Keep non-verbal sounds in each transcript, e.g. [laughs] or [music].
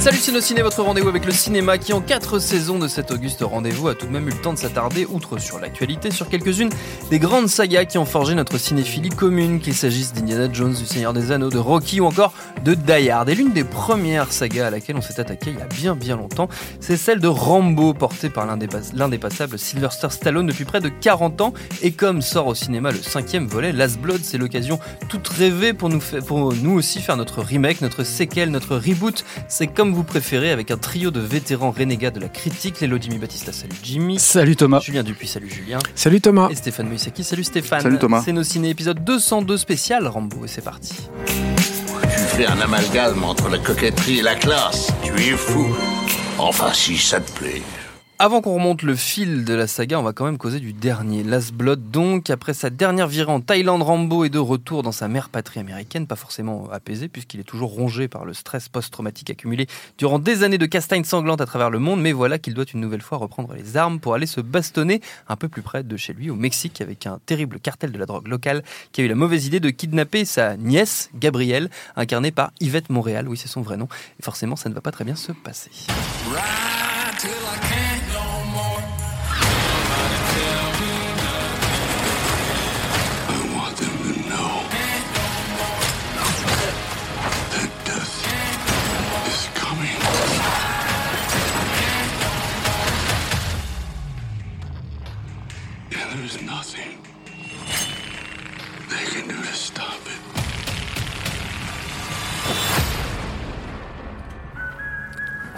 Salut Ciné, votre rendez-vous avec le cinéma qui en quatre saisons de cet auguste rendez-vous a tout de même eu le temps de s'attarder, outre sur l'actualité, sur quelques-unes des grandes sagas qui ont forgé notre cinéphilie commune, qu'il s'agisse d'Indiana Jones, du Seigneur des Anneaux, de Rocky ou encore de Die Hard. Et l'une des premières sagas à laquelle on s'est attaqué il y a bien bien longtemps, c'est celle de Rambo, portée par l'indépassable Sylvester Stallone depuis près de 40 ans. Et comme sort au cinéma le cinquième volet, Last Blood, c'est l'occasion toute rêvée pour nous, pour nous aussi faire notre remake, notre séquelle, notre reboot. Comme vous préférez avec un trio de vétérans renégats de la critique. Lélo Jimmy Batista, salut Jimmy. Salut Thomas. Julien Dupuis, salut Julien. Salut Thomas. Et Stéphane Moïsaki, salut Stéphane. Salut Thomas. C'est nos ciné épisode 202 spécial Rambo et c'est parti. Tu fais un amalgame entre la coquetterie et la classe. Tu es fou. Enfin, si ça te plaît. Avant qu'on remonte le fil de la saga, on va quand même causer du dernier. Last Blood, donc, après sa dernière virée en Thaïlande, Rambo est de retour dans sa mère patrie américaine, pas forcément apaisé, puisqu'il est toujours rongé par le stress post-traumatique accumulé durant des années de castagne sanglante à travers le monde, mais voilà qu'il doit une nouvelle fois reprendre les armes pour aller se bastonner un peu plus près de chez lui, au Mexique, avec un terrible cartel de la drogue locale qui a eu la mauvaise idée de kidnapper sa nièce, Gabrielle, incarnée par Yvette Montréal, oui c'est son vrai nom, et forcément ça ne va pas très bien se passer.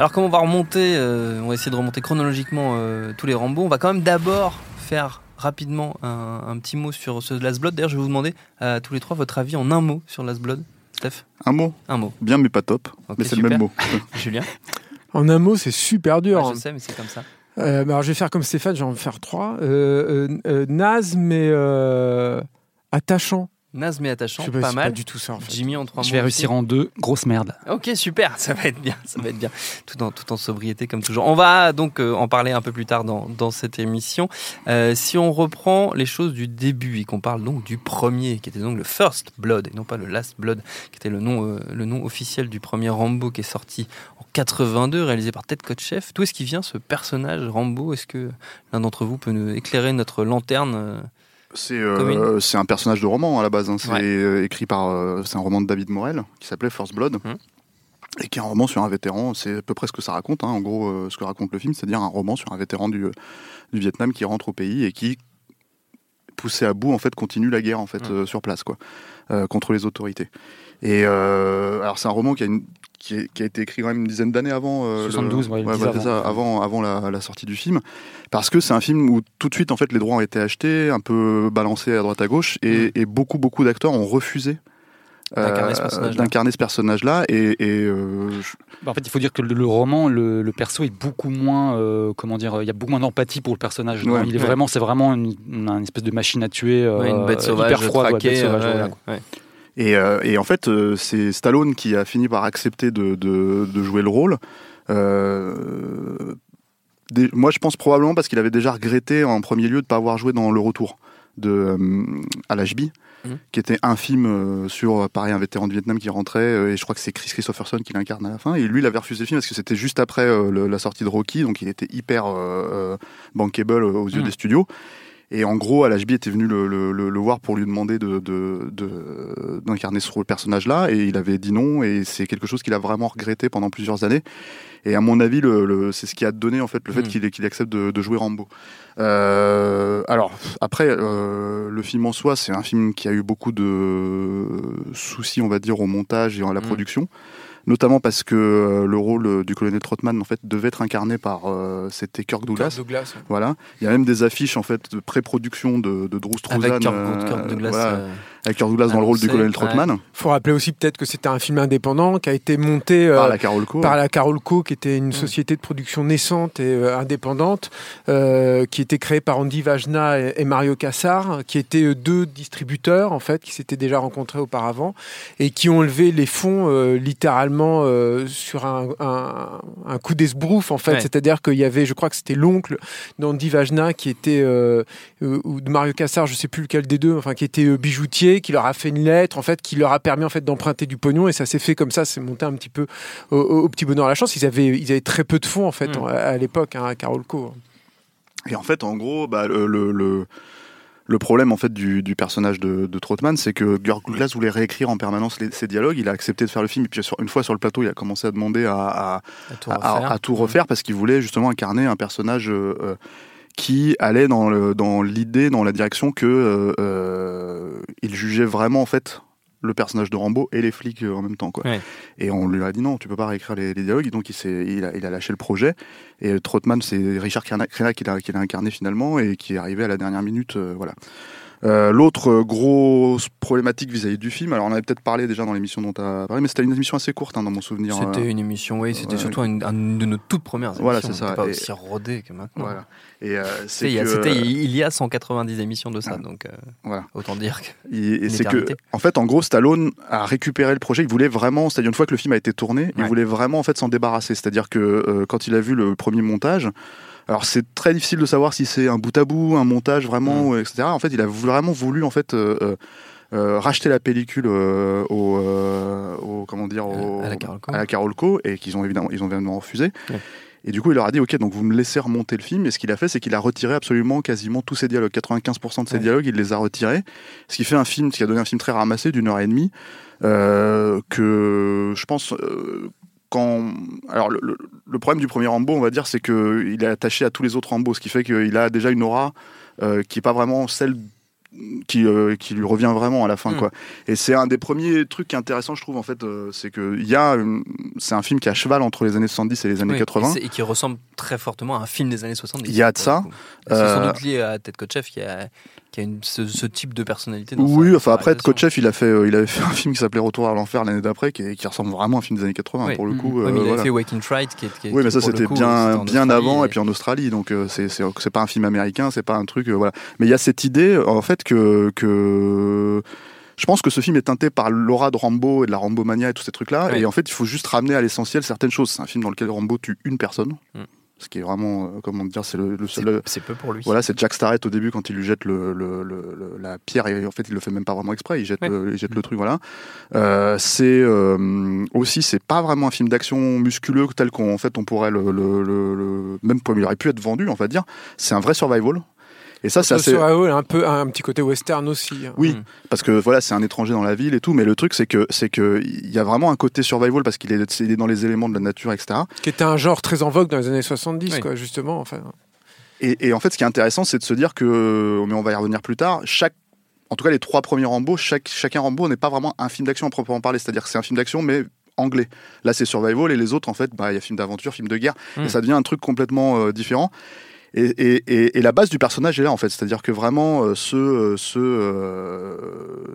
Alors comme on va remonter, euh, on va essayer de remonter chronologiquement euh, tous les Rambo, on va quand même d'abord faire rapidement un, un petit mot sur ce Last Blood. D'ailleurs, je vais vous demander à tous les trois votre avis en un mot sur Last Blood. Steph Un mot Un mot. Bien, mais pas top. Mais c'est le même mot. [laughs] Julien [laughs] En un mot, c'est super dur. Je sais, mais c'est comme ça. Euh, alors, je vais faire comme Stéphane, je vais en faire trois. Euh, euh, euh, naze, mais euh, attachant. Naze mais attachant, pas, mal. pas du tout ça en fait. Jimmy en trois Je mots. vais aussi. réussir en deux. Grosse merde. Ok, super, [laughs] ça va être bien, ça va être bien, tout en, tout en sobriété comme toujours. On va donc euh, en parler un peu plus tard dans, dans cette émission. Euh, si on reprend les choses du début et qu'on parle donc du premier, qui était donc le First Blood et non pas le Last Blood, qui était le nom, euh, le nom officiel du premier Rambo qui est sorti en 82, réalisé par Ted Kotcheff. D'où est-ce qu'il vient ce personnage Rambo? Est-ce que l'un d'entre vous peut nous éclairer notre lanterne euh, C'est euh, c'est un personnage de roman à la base. hein. C'est Ouais. euh, écrit par. euh, c'est un roman de David Morel qui s'appelait First Blood. Mhm. Et qui est un roman sur un vétéran. C'est à peu près ce que ça raconte. hein. En gros, euh, ce que raconte le film, c'est-à-dire un roman sur un vétéran du, du Vietnam qui rentre au pays et qui, poussé à bout, en fait, continue la guerre en fait Mhm. sur place, quoi, contre les autorités. Et alors, c'est un roman qui a une qui, est- qui a été écrit quand même une dizaine d'années avant, euh, le- 72, ouais, ouais, ouais, ça, avant, avant la, la sortie du film, parce que c'est un film où tout de suite en fait les droits ont été achetés, un peu balancés à droite à gauche, et, et beaucoup beaucoup d'acteurs ont refusé euh, D'incarner ce personnage-là. personnage-là, et, et, euh, je- Bah, En fait, il faut dire que le, le roman, le, le perso est beaucoup moins, euh, comment dire, il y a beaucoup moins d'empathie pour le personnage. Ouais. il est Ouais. vraiment, c'est vraiment une, une espèce de machine à tuer, euh, ouais, Une bête sauvage, hyper froide, ouais, traquée, bête sauvage, euh, voilà. Et, euh, et en fait, euh, c'est Stallone qui a fini par accepter de, de- de jouer le rôle. Euh, des- moi, je pense probablement parce qu'il avait déjà regretté en premier lieu de ne pas avoir joué dans Le Retour de euh, Al-Ashby, Mhm. qui était un film euh, sur, pareil, un vétéran du Vietnam qui rentrait, euh, et je crois que c'est Chris Christopherson qui l'incarne à la fin. Et lui, il avait refusé le film parce que c'était juste après euh, le- la sortie de Rocky, donc il était hyper bankable aux yeux Mhm. des studios. Et en gros, Al-Ashby était venu le, le- le- le voir pour lui demander de, de- de- d'incarner ce personnage-là, et il avait dit non, et c'est quelque chose qu'il a vraiment regretté pendant plusieurs années. Et à mon avis, le, le- c'est ce qui a donné en fait le fait Mm. qu'il, accepte de, de jouer Rambo. Euh, alors après, euh, le film en soi, c'est un film qui a eu beaucoup de soucis, on va dire, au montage et à la Mm. production. Notamment parce que euh, le rôle euh, du colonel Trotman en fait devait être incarné par euh, c'était Kirk Douglas. Kirk Douglas, ouais. Voilà, il y a même des affiches en fait de pré-production de, de Drew Struzan Avec Kirk, euh, Kirk Douglas. voilà, euh, avec Kirk Douglas dans le rôle du colonel ouais. Trotman faut rappeler aussi peut-être que c'était un film indépendant qui a été monté euh, par la Carolco. par la Carolco, qui était une Mm. société de production naissante et euh, indépendante, euh, qui était créée par Andy Vajna et, et Mario Cassar, qui étaient euh, deux distributeurs en fait, qui s'étaient déjà rencontrés auparavant et qui ont levé les fonds euh, littéralement euh, sur un, un, un coup d'esbrouf en fait. Ouais. C'est-à-dire qu'il y avait, je crois que c'était l'oncle d'Andy Vajna qui était ou de Mario Cassar, je sais plus lequel des deux, enfin qui était euh, qui leur a fait une lettre en fait, qui leur a permis en fait d'emprunter du pognon et ça s'est fait comme ça, c'est monté un petit peu au, au- au petit bonheur à la chance. Ils avaient, ils avaient très peu de fonds en fait Mm. à l'époque hein, à Carolco. Et en fait, en gros, bah, le, le, le- le problème en fait du, du personnage de, de Trotman, c'est que Kirk Douglas voulait réécrire en permanence les- ses dialogues. Il a accepté de faire le film, et puis sur- une fois sur le plateau, il a commencé à demander à, à, à tout à- à- refaire. à tout refaire parce qu'il voulait justement incarner un personnage euh, euh, qui allait dans le- dans l'idée, dans la direction que euh, euh, il jugeait vraiment en fait le personnage de Rambo et les flics euh, en même temps quoi. Ouais. Et on lui a dit non, tu peux pas réécrire les, les dialogues, donc il, s'est- il, a, il a lâché le projet. Et Trotman, c'est Richard Crenna qui l'a qui l'a incarné finalement et qui est arrivé à la dernière minute, euh, voilà. Euh, L'autre grosse problématique vis-à-vis du film, alors on avait peut-être parlé déjà dans l'émission dont tu as parlé, mais c'était une émission assez courte hein, dans mon souvenir. C'était euh, une émission, oui, c'était ouais. surtout une, une de nos toutes premières émissions. Voilà, c'est ça. pas Et- aussi rodé que maintenant. Voilà. Et euh, c'est il y a- que- C'était il y a 190 émissions de ça, donc euh, Voilà. autant dire que. Et, et c'est que, en fait, en gros, Stallone a récupéré le projet. Il voulait vraiment, c'est-à-dire une fois que le film a été tourné, il voulait vraiment en fait s'en débarrasser. C'est-à-dire que quand il a vu le premier montage, alors c'est très difficile de savoir si c'est un bout à bout, un montage vraiment, Mm. etc. En fait, il a vraiment voulu en fait. euh, euh, euh, racheter la pellicule euh, au, au- comment dire au- à la Carolco. à la Carolco, et qu'ils ont évidemment ils ont évidemment refusé Ouais. et du coup il leur a dit ok donc vous me laissez remonter le film et ce qu'il a fait c'est qu'il a retiré absolument quasiment tous ses dialogues 95% de ses Ouais. dialogues il les a retirés ce qui fait un film ce qui a donné un film très ramassé d'une heure et demie euh, que je pense euh, quand alors le, le- le problème du premier Rambo on va dire c'est que il est attaché à tous les autres Rambo ce qui fait qu'il a déjà une aura euh, qui est pas vraiment celle qui, euh, qui lui revient vraiment à la fin Mm. quoi et c'est un des premiers trucs qui est intéressant je trouve en fait euh, c'est que il y a c'est un film qui est à cheval entre les années 70 et les années Oui, 80 Et, qui ressemble très fortement à un film des années 70. Il y a de ça. C'est sans doute lié à Ted Kotcheff qui a, qui a une, ce, ce type de personnalité. Dans Oui, sa- enfin sa après. Kotcheff, il a fait, euh, il avait fait un film qui s'appelait Retour à l'enfer l'année d'après, qui, ressemble vraiment à un film des années 80 Oui. pour le Mhm. coup. Ouais, euh, il voilà. a fait Waking Fright qui est. Qui est- Oui, mais ça c'était bien, bien avant et- et puis en Australie, donc euh, c'est pas un film américain, c'est pas un truc, euh, voilà. Mais il y a cette idée, en fait, que que je pense que ce film est teinté par l'aura de Rambo et de la Rambo mania et tous ces trucs-là, Ouais. et en fait, il faut juste ramener à l'essentiel certaines choses. C'est un film dans lequel Rambo tue une personne, Mm. Ce qui est vraiment, euh, comment dire, c'est le, seul. c'est peu pour lui. Voilà, c'est Jack Starrett au début quand il lui jette le, le- le- le- la pierre et en fait il le fait même pas vraiment exprès, il jette, Ouais. le, il jette le truc, voilà. Euh, c'est euh, aussi c'est pas vraiment un film d'action musculeux tel qu'on en fait on pourrait le, même comme il aurait pu être vendu, on va dire. C'est un vrai survival. Et ça c'est Le assez survival a un peu un petit côté western aussi. hein. oui, Mm. parce que voilà, c'est un étranger dans la ville et tout, mais le truc c'est que c'est que il y a vraiment un côté survival parce qu'il est, il est dans les éléments de la nature, etc. Qui était un genre très en vogue dans les années 70, Oui. quoi, justement. Enfin, Et, et en fait, ce qui est intéressant, c'est de se dire que, mais on va y revenir plus tard, chaque, en tout cas les trois premiers Rambo, chaque, chacun Rambo n'est pas vraiment un film d'action à proprement parler, c'est-à-dire que c'est un film d'action, mais anglais. Là, c'est survival, et les autres, en fait, bah, il y a film d'aventure, film de guerre, Mm. et ça devient un truc complètement euh, différent. Et, et, et, et la base du personnage est là, en fait, c'est-à-dire que vraiment, euh, ce, euh, ce euh,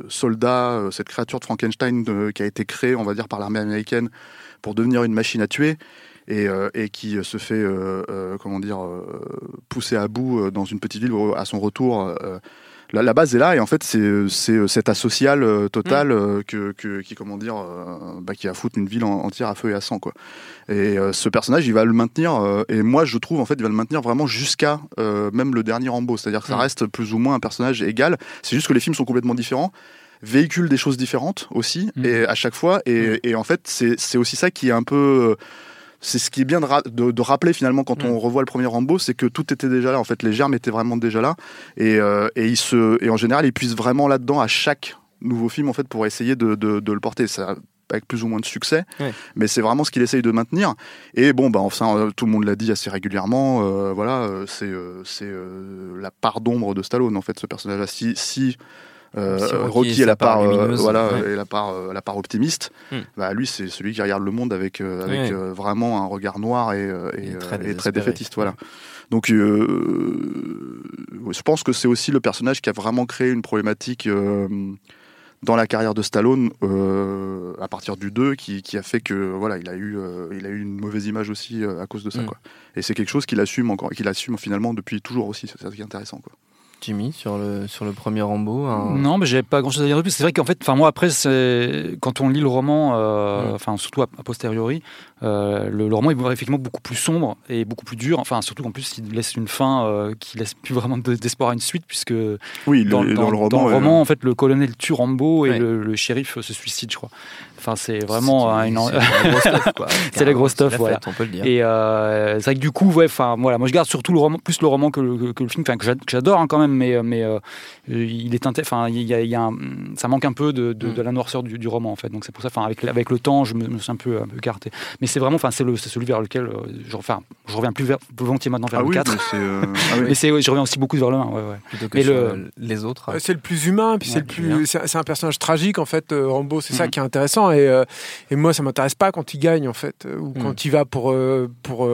soldat, euh, cette créature de Frankenstein qui a été créée, on va dire, par l'armée américaine pour devenir une machine à tuer, et, qui se fait comment dire pousser à bout dans une petite ville à son retour la, la base est là et en fait c'est c'est cet asocial euh, total euh, que, que qui comment dire euh, bah, qui a foutu une ville en- entière à feu et à sang quoi. Et euh, ce personnage il va le maintenir euh, et moi je trouve en fait il va le maintenir vraiment jusqu'à euh, même le dernier Rambo. C'est-à-dire que ça Mm. reste plus ou moins un personnage égal. C'est juste que les films sont complètement différents véhiculent des choses différentes aussi Mm. et à chaque fois et, et en fait c'est aussi ça qui est un peu euh, c'est ce qui est bien de, ra- de- de rappeler finalement quand Mm. on revoit le premier Rambo, c'est que tout était déjà là. En fait, les germes étaient vraiment déjà là, et, euh, et, il se, et en général, ils puissent vraiment là-dedans à chaque nouveau film en fait pour essayer de, de- de le porter. Ça, avec plus ou moins de succès, Ouais. mais c'est vraiment ce qu'il essaye de maintenir. Et bon, bah enfin, euh, tout le monde l'a dit assez régulièrement. euh, voilà, c'est euh, c'est euh, la part d'ombre de Stallone en fait, ce personnage-là. Si, si euh, Si Rocky Rocky est la part euh, voilà, ouais. est la part, euh, la part optimiste. Hmm. Bah, lui, c'est celui qui regarde le monde avec, euh, avec Ouais. euh, vraiment un regard noir et, euh, et, Et euh, très et très désespéré. défaitiste. Voilà. Donc, euh, je pense que c'est aussi le personnage qui a vraiment créé une problématique euh, dans la carrière de Stallone euh, à partir du 2 qui, qui a fait que voilà, il a eu, euh, il a eu une mauvaise image aussi euh, à cause de ça. Mm. Quoi. Et c'est quelque chose qu'il assume encore, qu'il assume finalement depuis toujours aussi. C'est ça qui est intéressant. Quoi. Jimmy, sur le, sur le premier Rambo. un- Non, mais j'avais pas grand chose à dire de plus. C'est vrai qu'en fait, enfin moi après, c'est quand on lit le roman, euh, enfin surtout a, a posteriori, euh, le, le roman est effectivement beaucoup plus sombre et beaucoup plus dur. Enfin surtout qu'en plus, il laisse une fin euh, qui laisse plus vraiment de- d'espoir à une suite, puisque Oui, dans, le- dans- dans le roman, dans le roman, en fait, le colonel tue Rambo et Ouais. le, le shérif se suicide, je crois. Enfin, c'est vraiment C'est- une. c'est la grosse stuff, quoi. [laughs] C'est la grosse stuff, la voilà. fête, on peut le dire. Et euh, c'est vrai que du coup, ouais, enfin voilà, moi je garde surtout le roman, plus le roman que le, que- que le film, enfin que j'a- que j'adore hein, quand même, mais mais euh, il est enfin il y a, il y a un- ça manque un peu de, de, Mm. de la noirceur du, du roman en fait. Donc c'est pour ça, enfin avec avec le temps, je me, me suis un peu un peu écarté. Mais c'est vraiment, enfin c'est celui vers lequel euh, je, enfin je reviens plus, vers, plus volontiers maintenant vers Ah le oui, 4. mais c'est. euh, [laughs] ah oui. Mais c'est, ouais, je reviens aussi beaucoup vers le 1, ouais, ouais. Plutôt que mais sur le- les autres. C'est le plus humain, puis c'est le plus. C'est c'est un personnage tragique en fait. euh, Rambo, c'est ça Mhm. qui est intéressant. Et, euh, et moi, ça m'intéresse pas quand il gagne en fait, euh, ou Mhm. quand il va pour euh, pour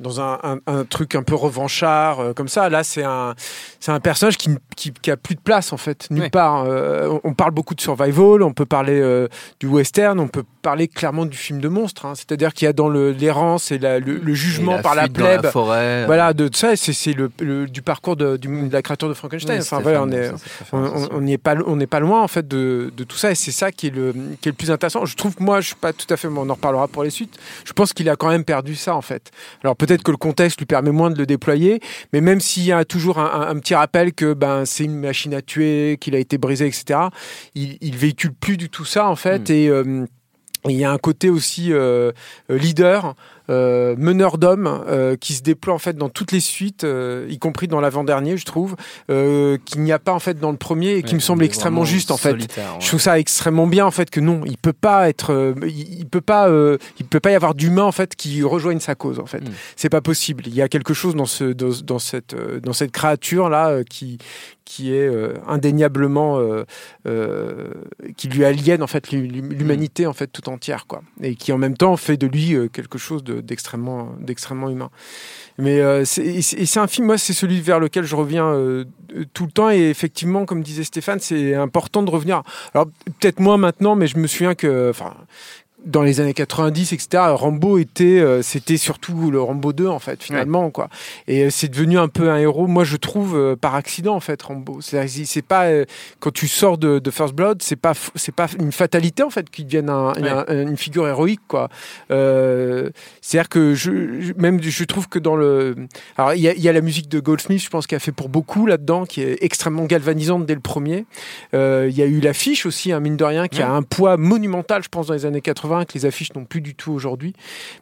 dans un, un- un truc un peu revanchard euh, comme ça. Là, c'est un c'est un personnage qui, qui qui a plus de place en fait nulle Ouais. part. Euh, on, parle beaucoup de survival, on peut parler euh, du western, on peut parler clairement du film de monstre. hein. C'est-à-dire qu'il y a dans le l'errance et la- le, le Et jugement la par la plèbe. la forêt. Voilà, de ça, et c'est le, le- du parcours de, du- de la créature de Frankenstein. Oui, enfin, voilà, on est, ça, ça fait on- faire on attention. on n'y est pas, on n'est pas loin en fait de, de tout ça, et c'est ça qui est le, qui est le plus intéressant. Je trouve que moi, je suis pas tout à fait, on en reparlera pour les suites. Je pense qu'il a quand même perdu ça en fait. Alors peut-être que le contexte lui permet moins de le déployer, mais même s'il y a toujours un, un- un petit rappel que ben c'est une machine à tuer, qu'il a été brisé, etc. Il, il véhicule plus du tout ça en fait, Mm. et euh, il y a un côté aussi euh, euh, leader, euh, meneur d'hommes, euh, qui se déploie en fait dans toutes les suites, euh, y compris dans l'avant-dernier, je trouve, qu'il n'y a pas en fait dans le premier et qui Ouais, me semble extrêmement juste en fait. ouais. Je trouve ça extrêmement bien en fait que non, il peut pas être, il, peut pas, il peut pas y avoir d'humain en fait qui rejoigne sa cause en fait. Mm. C'est pas possible. Il y a quelque chose dans ce, dans, dans cette, dans cette créature là qui, qui est indéniablement, qui lui aliène en fait l'hu- l'humanité en fait tout entière quoi, et qui en même temps fait de lui quelque chose de- d'extrêmement, d'extrêmement humain. Mais euh, c'est un film, moi, c'est celui vers lequel je reviens euh, tout le temps. Et effectivement, comme disait Stéphane, c'est important de revenir. Alors peut-être moins maintenant, mais je me souviens que, dans les années 90, etc. Rambo était, euh, c'était surtout le Rambo 2 en fait, finalement quoi. Et euh, c'est devenu un peu un héros. Moi, je trouve euh, par accident en fait Rambo. C'est c'est pas quand tu sors de, de First Blood, c'est pas c'est pas une fatalité en fait qu'il devienne un- Ouais. un- une figure héroïque quoi. C'est-à-dire que je, je- même je trouve que dans le, alors il y a, il y a la musique de Goldsmith, je pense qu'il a fait pour beaucoup là-dedans, qui est extrêmement galvanisante dès le premier. Il y a eu l'affiche aussi, hein, mine de rien, qui a un poids monumental, je pense, dans les années 80, que les affiches n'ont plus du tout aujourd'hui.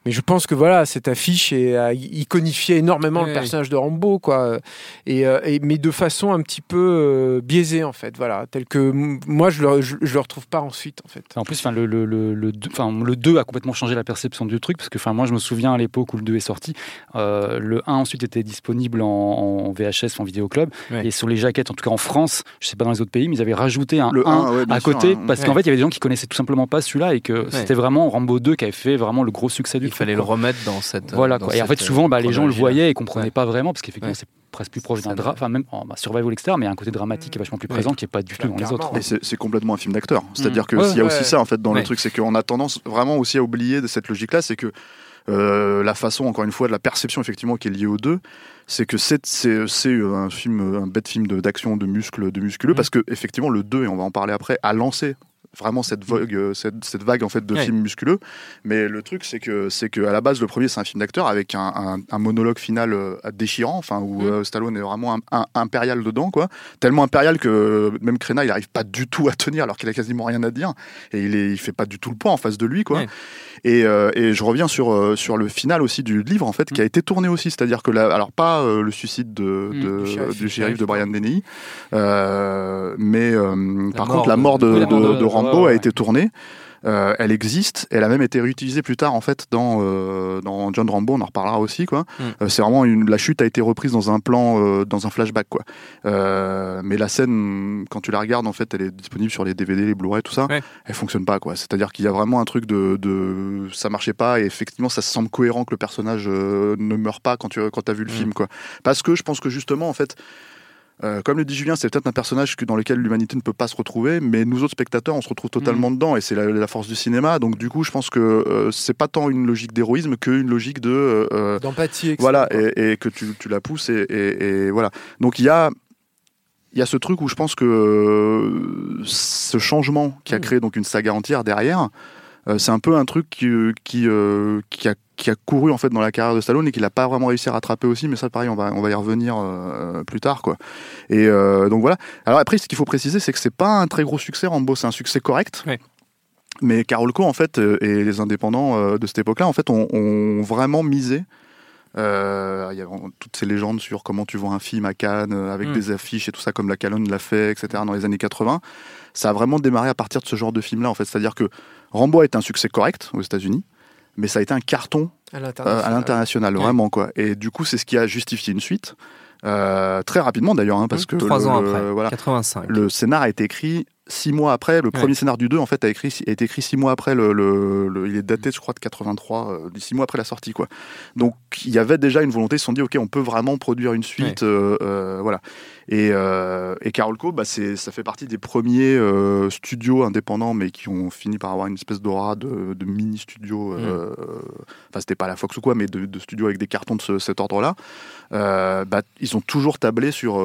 Mais je pense que voilà, cette affiche est, a iconifié énormément Oui, le oui. personnage de Rambo, quoi. Et, euh, et- mais de façon un petit peu euh, biaisée, en fait, voilà, tel que moi je le, je, je le retrouve pas ensuite, en fait. En plus, enfin, le, le, le, le, deux- enfin, le 2 a complètement changé la perception du truc, parce que enfin, moi, je me souviens à l'époque où le 2 est sorti, euh, le 1 ensuite était disponible en, en VHS, en vidéoclub, Ouais. et sur les jaquettes, en tout cas en France, je sais pas dans les autres pays, mais ils avaient rajouté un Le 1 1, ouais, bien à sûr, côté, hein. parce qu'en Ouais. fait, il y avait des gens qui connaissaient tout simplement pas celui-là, et que c'était vraiment Rambo 2 qui avait fait vraiment le gros succès du Il truc. fallait le remettre dans cette. Voilà, dans quoi. Et en fait, souvent, bah, les gens le voyaient et comprenaient Ouais. pas vraiment, parce qu'effectivement, Ouais. c'est presque plus proche d'un drame, enfin, même en bah, survival, etc., mais il y a un côté dramatique qui est vachement plus Ouais. présent, qui est pas du tout dans les autres. Et c'est c'est complètement un film d'acteur. C'est-à-dire que Ouais, s'il y a ouais. aussi ça en fait dans Ouais. le truc, c'est qu'on a tendance vraiment aussi à oublier de cette logique-là, c'est que euh, la façon, encore une fois, de la perception effectivement qui est liée aux deux, c'est que c'est c'est un film, un bête film de- d'action, de muscles, de musculeux, Mhm. parce que effectivement le 2 et on va en parler après, a lancé vraiment cette vague, euh, cette, cette vague en fait de Ouais. films musculeux. Mais le truc, c'est que c'est que à la base, le premier, c'est un film d'acteur avec un, un- un monologue final euh, déchirant, enfin où Mhm. euh, Stallone est vraiment un- un- impérial dedans, quoi. Tellement impérial que même Crenna, il arrive pas du tout à tenir alors qu'il a quasiment rien à dire et il, est, il fait pas du tout le poids en face de lui, quoi. Ouais. Et, euh, et je reviens sur, euh, sur le final aussi du livre, en fait, qui a été tourné aussi. C'est-à-dire que, là, alors pas euh, le suicide de, Mm, de- du shérif, du de Brian Denny, euh, mais euh, par contre, la mort de, de- de- de Rambo ouais, ouais. a été tournée. Euh, elle existe, elle a même été réutilisée plus tard en fait dans euh, dans John Rambo, on en reparlera aussi quoi. Mm. Euh, c'est vraiment une, la chute a été reprise dans un plan, euh, dans un flashback quoi. Euh, mais la scène, quand tu la regardes en fait, elle est disponible sur les DVD, les Blu-ray, tout ça. Ouais. Elle fonctionne pas quoi. C'est-à-dire qu'il y a vraiment un truc de, de ça marchait pas et effectivement ça semble cohérent que le personnage euh, ne meurt pas quand tu quand as vu le Mm. film quoi. Parce que je pense que justement en fait. Euh, comme le dit Julien, c'est peut-être un personnage que- dans lequel l'humanité ne peut pas se retrouver, mais nous autres spectateurs, on se retrouve totalement dedans, et c'est la, la force du cinéma. Donc du coup, je pense que euh, c'est pas tant une logique d'héroïsme qu'une logique de euh, D'empathie. voilà, et, et que tu, tu la pousses, et, et- et voilà. Donc il y a il y a ce truc où je pense que ce changement qui a Mm. créé donc une saga entière derrière, c'est un peu un truc qui, qui, euh, qui a qui a couru en fait dans la carrière de Stallone et qu'il n'a pas vraiment réussi à rattraper aussi mais ça pareil on va on va y revenir euh, plus tard quoi. Et euh, donc voilà. Alors après ce qu'il faut préciser c'est que c'est pas un très gros succès Rambo c'est un succès correct. Mais Carolco en fait euh, et les indépendants euh, de cette époque-là en fait ont, ont vraiment misé euh, il y a toutes ces légendes sur comment tu vois un film à Cannes euh, avec Mm. des affiches et tout ça comme la Calonne l'a fait etc dans les années 80 ça a vraiment démarré à partir de ce genre de film là en fait. C'est à dire que Rambo a été un succès correct aux États-Unis mais ça a été un carton À euh, l'international. Ouais. vraiment quoi. Et du coup, c'est ce qui a justifié une suite. Euh, très rapidement d'ailleurs, hein, parce que Trois le- ans le- après, voilà, 85. le scénar a été écrit six mois après. Le premier scénar du 2, en fait, a, écrit, a été écrit six mois après. Le, il est daté, je crois, de 83, euh, six mois après la sortie, quoi. Donc, il y avait déjà une volonté. Ils se sont dit, ok, on peut vraiment produire une suite, euh, euh, voilà. Et, euh, et Carolco, bah, ça fait partie des premiers euh, studios indépendants, mais qui ont fini par avoir une espèce d'aura de, de mini studio. euh, Enfin, c'était pas la Fox ou quoi, mais de, de studios avec des cartons de ce- cet ordre-là. Euh, bah, ils ont toujours tablé sur,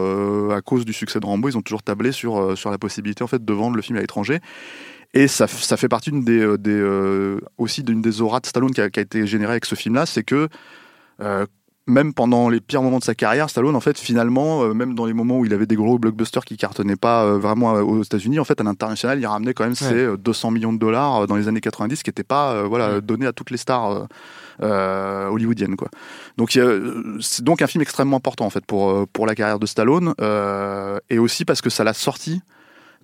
à cause du succès de Rambo, ils ont toujours tablé sur, sur la possibilité en fait de vendre le film à l'étranger. Et ça, ça fait partie d'une des, des, aussi d'une des auras de Stallone qui a, qui a été générée avec ce film-là, c'est que même pendant les pires moments de sa carrière, Stallone, en fait, finalement, euh, même dans les moments où il avait des gros blockbusters qui cartonnaient pas euh, vraiment euh, aux États-Unis, en fait, à l'international, il ramenait quand même ses euh, 200 millions de dollars dans les années 90, qui n'étaient pas euh, voilà, Ouais. donnés à toutes les stars hollywoodiennes. Quoi. Donc, c'est donc un film extrêmement important en fait pour, pour la carrière de Stallone, et aussi parce que ça l'a sorti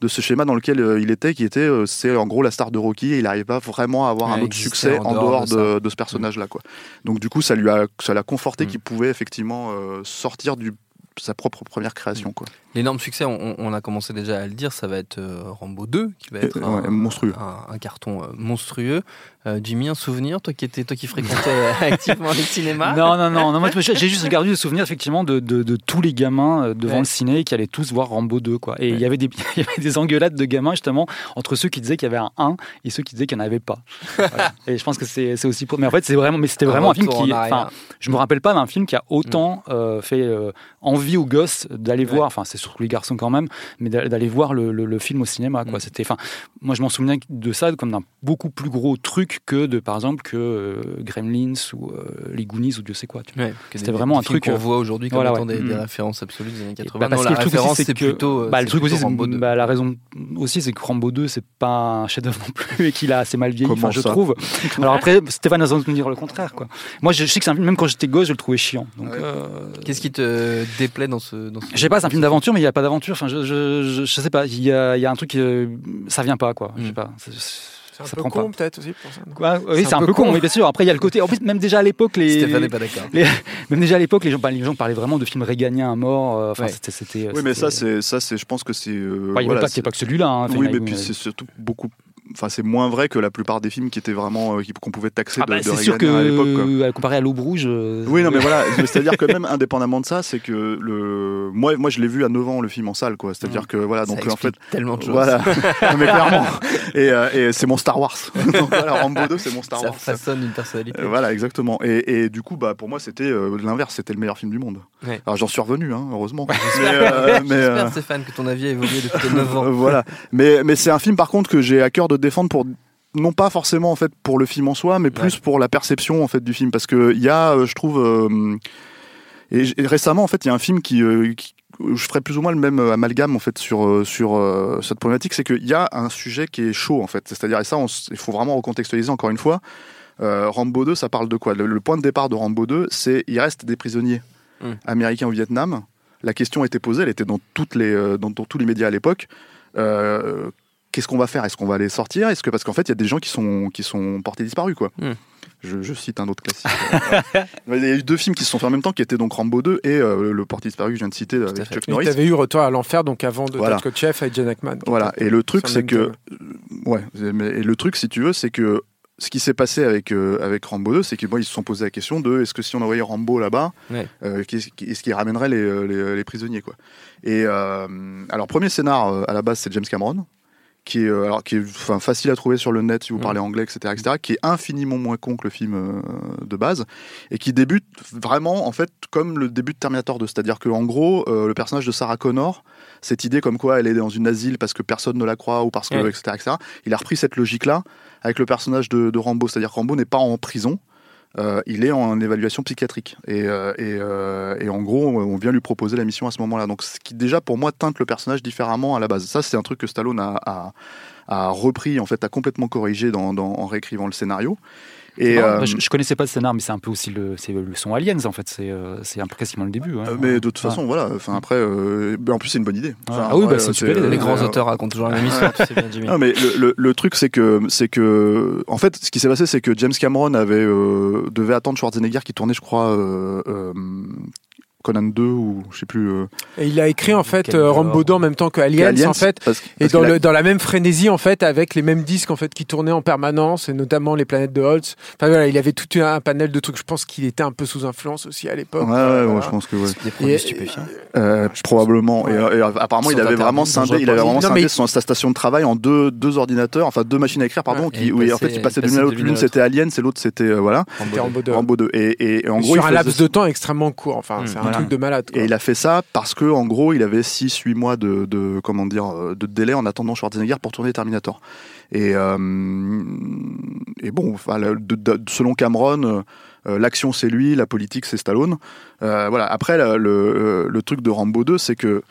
de ce schéma dans lequel euh, il était, qui était, euh, c'est en gros la star de Rocky, et il n'arrivait pas vraiment à avoir Ouais, un autre succès en en dehors de de, de ce personnage-là. Quoi. Donc du coup, ça lui a, ça l'a conforté Mm. qu'il pouvait effectivement euh, sortir du sa propre première création. Quoi. L'énorme succès, on, on a commencé déjà à le dire, ça va être Rambo 2, qui va être ouais, un, monstrueux. un, un carton monstrueux. Euh, Jimmy, un souvenir, toi qui, étais, toi qui fréquentais [laughs] activement les cinémas Non, non, non, non, moi j'ai juste gardé le souvenir effectivement de, de, de tous les gamins euh, devant Ouais. le ciné qui allaient tous voir Rambo 2. Quoi. Et il, y avait des, [laughs] y avait des engueulades de gamins justement entre ceux qui disaient qu'il y avait un 1 et ceux qui disaient qu'il n'y en avait pas. Voilà. [laughs] Et je pense que c'est aussi pour. Mais en fait, c'est vraiment, mais c'était vraiment un film qui. Enfin, je me rappelle pas d'un film qui a autant euh, fait euh, envie aux gosses d'aller Ouais. voir, enfin c'est surtout les garçons quand même, mais d'a- d'aller voir le, le- le film au cinéma. Quoi. Mm. C'était, enfin, moi je m'en souviens de ça comme d'un beaucoup plus gros truc que de par exemple que euh, Gremlins ou euh, les Goonies ou Dieu sait quoi. Ouais, C'était vraiment des un truc, qu'on euh, voit aujourd'hui comme voilà, étant ouais. des, des Mm. références absolues des années 80. Bah, parce non, que la le truc aussi, référence, c'est plutôt, bah, le truc aussi, plutôt c'est Rambo 2. bah, la raison aussi, c'est que Rambo 2, c'est pas un chef-d'œuvre non plus et qu'il a assez mal vieilli, je trouve. [laughs] Alors après, Stéphane a raison de me dire le contraire, quoi. Moi, je, je sais que c'est un film, même quand j'étais gosse, je le trouvais chiant. Donc, euh, Qu'est-ce qui te déplaît dans ce. Dans ce... je sais pas, c'est un film d'aventure, mais il n'y a pas d'aventure. Enfin, je, je, je, je sais pas, il y a, il y a un truc, ça vient pas, quoi. Je sais Mm. pas. C'est- un ça peu prend con pas. peut-être aussi pour ça. Quoi, oui, c'est un, peu con, oui, bien sûr. Après, il y a le côté. En plus, même déjà à l'époque, les. Stéphane n'est pas d'accord. [laughs] Même déjà à l'époque, les gens, bah, les gens parlaient vraiment de films réganiens à mort. euh, Enfin, Ouais. c'était, c'était. Oui, mais ça, c'était- c'est ça, c'est, je pense que c'est. euh, Enfin, il n'y voilà, avait pas, pas que celui-là. hein. Oui, a mais puis euh, c'est surtout beaucoup. Enfin, c'est moins vrai que la plupart des films qui étaient vraiment euh, qu'on pouvait taxer Ah de, bah, de c'est sûr Reaganien à l'époque. quoi. que, comparé à l'Aube Rouge. euh, Oui, non, mais [laughs] voilà. C'est-à-dire que même indépendamment de ça, c'est que le moi, moi, je l'ai vu à 9 ans le film en salle, quoi. C'est-à-dire que voilà, Ça donc en fait, tellement de choses. voilà. [laughs] Non, mais clairement. Et, euh, et c'est mon Star Wars. [laughs] donc voilà, Rambo 2, c'est mon Star Ça Wars. façonne une personnalité. Voilà, exactement. Et, et du coup, bah, pour moi, c'était l'inverse. C'était le meilleur film du monde. Ouais. Alors, j'en suis revenu, hein, heureusement. mais, Stéphane, que ton avis a évolué depuis tes 9 ans. voilà. Mais, mais c'est un film, par contre, que j'ai à cœur de défendre pour non pas forcément en fait pour le film en soi, mais plus pour la perception en fait du film, parce que il y a, euh, je trouve, euh, et, récemment en fait, il y a un film qui, euh, qui- je ferais plus ou moins le même amalgame en fait sur sur euh, cette problématique, c'est qu'il y a un sujet qui est chaud en fait, c'est-à-dire et ça, il faut vraiment recontextualiser encore une fois. Rambo 2, ça parle de quoi? Le, le point de départ de Rambo 2, c'est il reste des prisonniers Mm. américains au Vietnam. La question était posée, elle était dans toutes les dans, dans tous les médias à l'époque. Euh, qu'est-ce qu'on va faire? Est-ce qu'on va les sortir? Est-ce que parce qu'en fait, il y a des gens qui sont qui sont portés disparus, quoi. Hmm. Je, je cite un autre classique. [laughs] Il y a eu deux films qui se sont faits en même temps, qui étaient donc Rambo 2 et euh, le porté disparu que je viens de citer avec. Chuck Et Norris. t'avais eu Retour à l'enfer, donc avant de Voilà. Tatko Chef avec Jen Ackman. Voilà. Et le truc, c'est que, euh, ouais. mais- Et le truc, si tu veux, c'est que ce qui s'est passé avec euh, avec Rambo 2, c'est qu'ils ils se sont posé la question de est-ce que si on envoyait Rambo là-bas, Ouais. euh, est-ce qu'il ramènerait les, les, les prisonniers quoi Et euh, alors premier scénar à la base, c'est James Cameron qui est, euh, alors, qui est enfin, facile à trouver sur le net si vous Mm. parlez anglais, etc., etc., qui est infiniment moins con que le film euh, de base, et qui débute vraiment, en fait, comme le début de Terminator 2. C'est-à-dire qu'en gros, euh, le personnage de Sarah Connor, cette idée comme quoi elle est dans une asile parce que personne ne la croit, ou parce que, Ouais. etc., etc., il a repris cette logique-là avec le personnage de, de Rambo. C'est-à-dire que Rambo n'est pas en prison, euh, il est en évaluation psychiatrique. Et, euh, euh, et en gros, on vient lui proposer la mission à ce moment-là. Donc, ce qui déjà pour moi teinte le personnage différemment à la base. Ça, c'est un truc que Stallone a, a, repris, en fait, a complètement corrigé en réécrivant le scénario. Et, Non, euh, bah, je, je connaissais pas le scénar, mais c'est un peu aussi le, c'est le son Aliens en fait. C'est euh, c'est un peu quasiment le début. hein. mais de toute façon, voilà. Enfin, après, euh, ben, en plus, c'est une bonne idée. Enfin, Ah oui, bah, c'est super euh, Les grands euh, auteurs racontent toujours la même [laughs] histoire, tu sais bien, Jimmy. Non, mais le, le- le truc, c'est que, c'est que, en fait, ce qui s'est passé, c'est que James Cameron avait, euh, devait attendre Schwarzenegger qui tournait, je crois, euh, euh, Conan 2 ou je sais plus. euh, Et il a écrit en fait euh. Rambo 2 en même temps que Aliens, Aliens, en fait. parce- Et dans, qu'il a- le, dans la même frénésie en fait, avec les mêmes disques en fait qui tournaient en permanence, et notamment les planètes de Holtz. Enfin voilà, il avait tout un panel de trucs. Je pense qu'il était un peu sous influence aussi à l'époque. ouais, ouais, Voilà. je pense que ouais. Des produits Et- stupéfiants. Euh, probablement. Et, apparemment, il avait vraiment scindé, il avait vraiment scindé son, sa station de travail en deux, deux ordinateurs, enfin deux machines à écrire, pardon, Ouais, qui, où il en fait, passait- il passait d'une à l'autre. L'une c'était Alien, et l'autre c'était voilà Rambo 2. Rambo 2. Et, en gros, sur un laps de temps extrêmement court. Enfin, Un truc de malade. quoi. Et il a fait ça parce que en gros, il avait 6-8 mois de, de comment dire euh, de délai en attendant Schwarzenegger pour tourner Terminator. Et euh, et bon, enfin, le- de- de- selon Cameron, euh, l'action c'est lui, la politique c'est Stallone. Euh, voilà. Après, le, le, le truc de Rambo 2, c'est que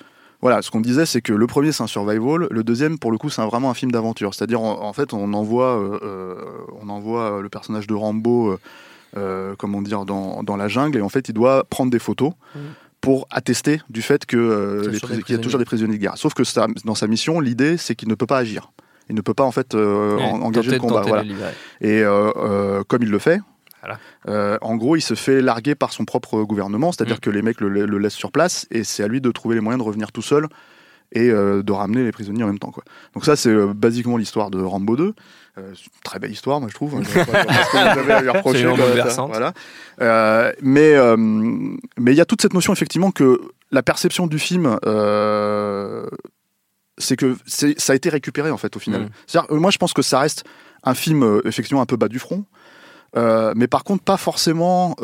voilà, ce qu'on disait, c'est que le premier c'est un survival, le deuxième pour le coup c'est un- vraiment un film d'aventure. C'est-à-dire en, en fait, on envoie, euh, on envoie le personnage de Rambo. Euh, euh, comment dire, dans, dans la jungle, et en fait, il doit prendre des photos pour attester du fait euh, Qu'il y a les toujours pris- des qu'il y a toujours des prisonniers de guerre. Sauf que ça- dans sa mission, l'idée, c'est qu'il ne peut pas agir. Il ne peut pas en fait euh, Ouais, en- engager le combat. Voilà. Et euh, euh, comme il le fait, Voilà. euh, en gros, il se fait larguer par son propre gouvernement, c'est-à-dire Mm. que les mecs le, le laissent sur place, et c'est à lui de trouver les moyens de revenir tout seul et euh, de ramener les prisonniers en même temps. Quoi. Donc ça, c'est euh, basiquement l'histoire de Rambo 2. Euh, très belle histoire, moi je trouve. Je [laughs] pas- que vous avez à lui reprocher. Voilà. Euh, mais euh, mais il y a toute cette notion effectivement que la perception du film, c'est que ça a été récupéré en fait au final. Mm. Moi je pense que ça reste un film effectivement un peu bas du front, mais par contre pas forcément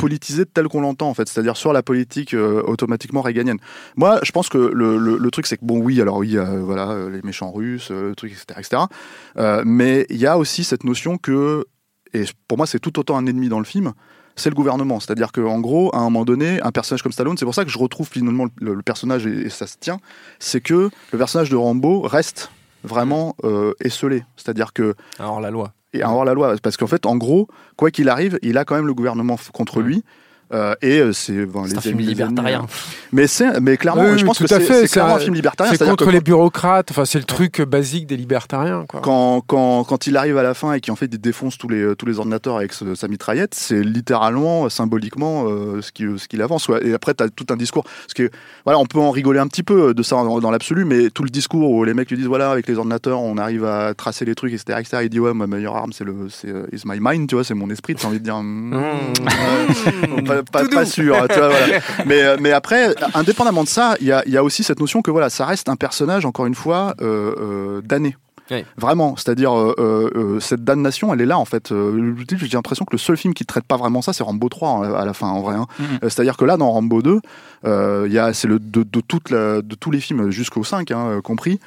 euh, politisé tel qu'on l'entend en fait, c'est-à-dire sur la politique euh, automatiquement réganienne. Moi, je pense que le, le- truc c'est que bon oui, alors oui, euh, voilà, euh, les méchants russes, euh, truc, etc., etc. Mais il y a aussi cette notion que, et pour moi c'est tout autant un ennemi dans le film, c'est le gouvernement. C'est-à-dire qu'en gros, à un moment donné, un personnage comme Stallone, c'est pour ça que je retrouve finalement le, personnage et, et ça se tient, c'est que le personnage de Rambo reste vraiment esselé. C'est-à-dire que Alors, la loi. Et hors la loi, parce qu'en fait, en gros, quoi qu'il arrive, il a quand même le gouvernement contre lui. Euh, et euh, c'est les un film libertarien. ennemis, Mais c'est, mais clairement, Oui, je pense tout que c'est, fait, clairement un- film libertarien. C'est contre que les bureaucrates. Enfin, c'est le truc basique des libertariens. Quoi. quand, quand, quand il arrive à la fin et qu'en fait il défonce tous les, tous les ordinateurs avec ce- sa mitraillette, c'est littéralement, symboliquement, euh, ce qu'il ce qu'il avance. Et après, tu as tout un discours. Parce que, voilà, on peut en rigoler un petit peu de ça dans, dans l'absolu, mais tout le discours où les mecs lui disent voilà, avec les ordinateurs, on arrive à tracer les trucs, etc. etc. il dit ouais, ma meilleure arme, c'est le c'est is my mind, tu vois, c'est mon esprit. Tu as envie de dire. hmm, [laughs] ouais, pas, pas- pas sûr, tu vois, voilà. [laughs] mais, euh, mais après, indépendamment de ça, il y a, il y a aussi cette notion que voilà, ça reste un personnage, encore une fois, euh, euh, damné. Oui. Vraiment, c'est-à-dire euh, euh, cette damnation, elle est là en fait. Euh, J'ai l'impression que le seul film qui traite pas vraiment ça, c'est Rambo 3 en- à la fin en vrai. hein. Mhm. C'est-à-dire que là, dans Rambo 2, euh, il y a c'est le de, de toute la- de tous les films jusqu'au 5 hein, euh, compris,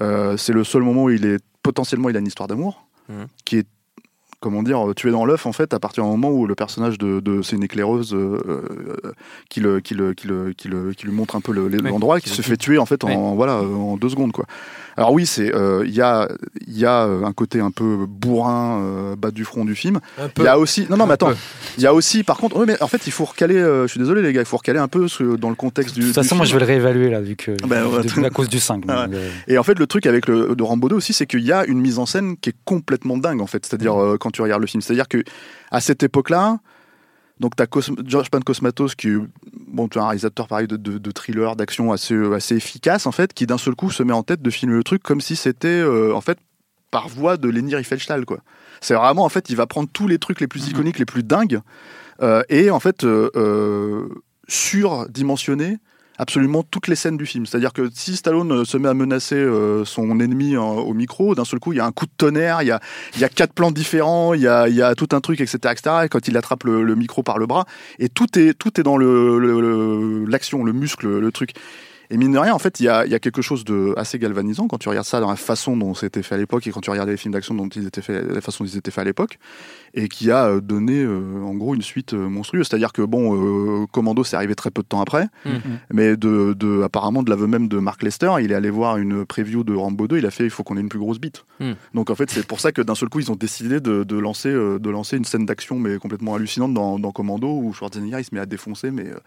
euh, c'est le seul moment où il est potentiellement il a une histoire d'amour Mhm. qui est comment dire, tué dans l'œuf en fait à partir du moment où le personnage de, de c'est une éclaireuse euh, euh, qui, le, qui, le, qui, le, qui, le, qui lui montre un peu le- l'endroit et qui se fait tuer en fait en, voilà, euh, en deux secondes quoi. Alors oui, c'est euh, il y a il y a euh, un côté un peu bourrin euh, bas du front du film. Un Il y peu. a aussi non non mais attends, il y a aussi par contre oui mais en fait il faut recaler euh, je suis désolé les gars, il faut recaler un peu ce- dans le contexte du De toute façon, moi, je film. vais le réévaluer là, vu que Ben, ouais, de- à cause du 5. Ah donc, euh, Et en fait, le truc avec le de Rambo 2 aussi, c'est qu'il y a une mise en scène qui est complètement dingue, en fait. C'est-à-dire, euh, quand tu regardes le film. C'est-à-dire que à cette époque-là, donc t'as Cos George Pan Cosmatos, qui est bon, tu as un réalisateur pareil de, de, de thriller, d'action assez, assez efficace, en fait, qui d'un seul coup se met en tête de filmer le truc comme si c'était, euh, en fait, par voie de Leni Riefenstahl, quoi. C'est vraiment, en fait, il va prendre tous les trucs les plus iconiques, les plus dingues, euh, et en fait, euh, euh, surdimensionner absolument toutes les scènes du film. C'est-à-dire que si Stallone euh, se met à menacer euh, son ennemi euh, au micro, d'un seul coup, il y a un coup de tonnerre, il y a, quatre plans différents, il y a, tout un truc, etc., etc. Et quand il attrape le, micro par le bras, et tout est, tout est dans le, le- l'action, le muscle, le truc. Et mine de rien, en fait, il y a, il y a quelque chose de assez galvanisant quand tu regardes ça dans la façon dont c'était fait à l'époque et quand tu regardais les films d'action dont ils étaient faits, la façon dont ils étaient faits à l'époque, et qui a euh, donné, euh, en gros, une suite euh, monstrueuse. C'est-à-dire que bon, euh, Commando, c'est arrivé très peu de temps après, Mhm. mais de, de, apparemment de l'aveu même de Mark Lester, il est allé voir une preview de Rambo 2, il a fait, il faut qu'on ait une plus grosse bite. Mhm. Donc en fait, c'est pour ça que d'un seul coup, ils ont décidé de, de lancer, de lancer une scène d'action mais complètement hallucinante dans, dans Commando où Schwarzenegger il se met à défoncer, mais euh,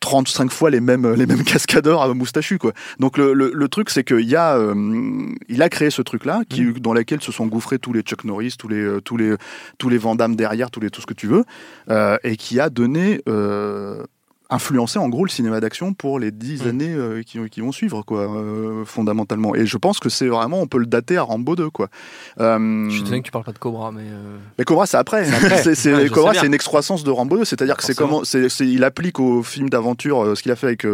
35 fois les mêmes, les mêmes [laughs] cascadeurs à moustachus quoi. Donc le, le, le truc c'est qu'il a, euh, il a créé ce truc là qui, dans lequel se sont gouffrés tous les Chuck Norris, tous les, euh, tous les, tous les Van Damme derrière, tous les, tout ce que tu veux, euh, et qui a donné, euh, influencé en gros le cinéma d'action pour les dix Mm. années euh, qui, qui vont suivre quoi, euh, fondamentalement. Et je pense que c'est vraiment, on peut le dater à Rambo 2 quoi. Euh, Je suis désolé que tu parles pas de Cobra, mais. mais Cobra, c'est après. C'est- [laughs] Ouais, Cobra, c'est une excroissance de Rambo 2. C'est-à-dire que c'est comment, c'est, il applique au film d'aventure ce qu'il a fait avec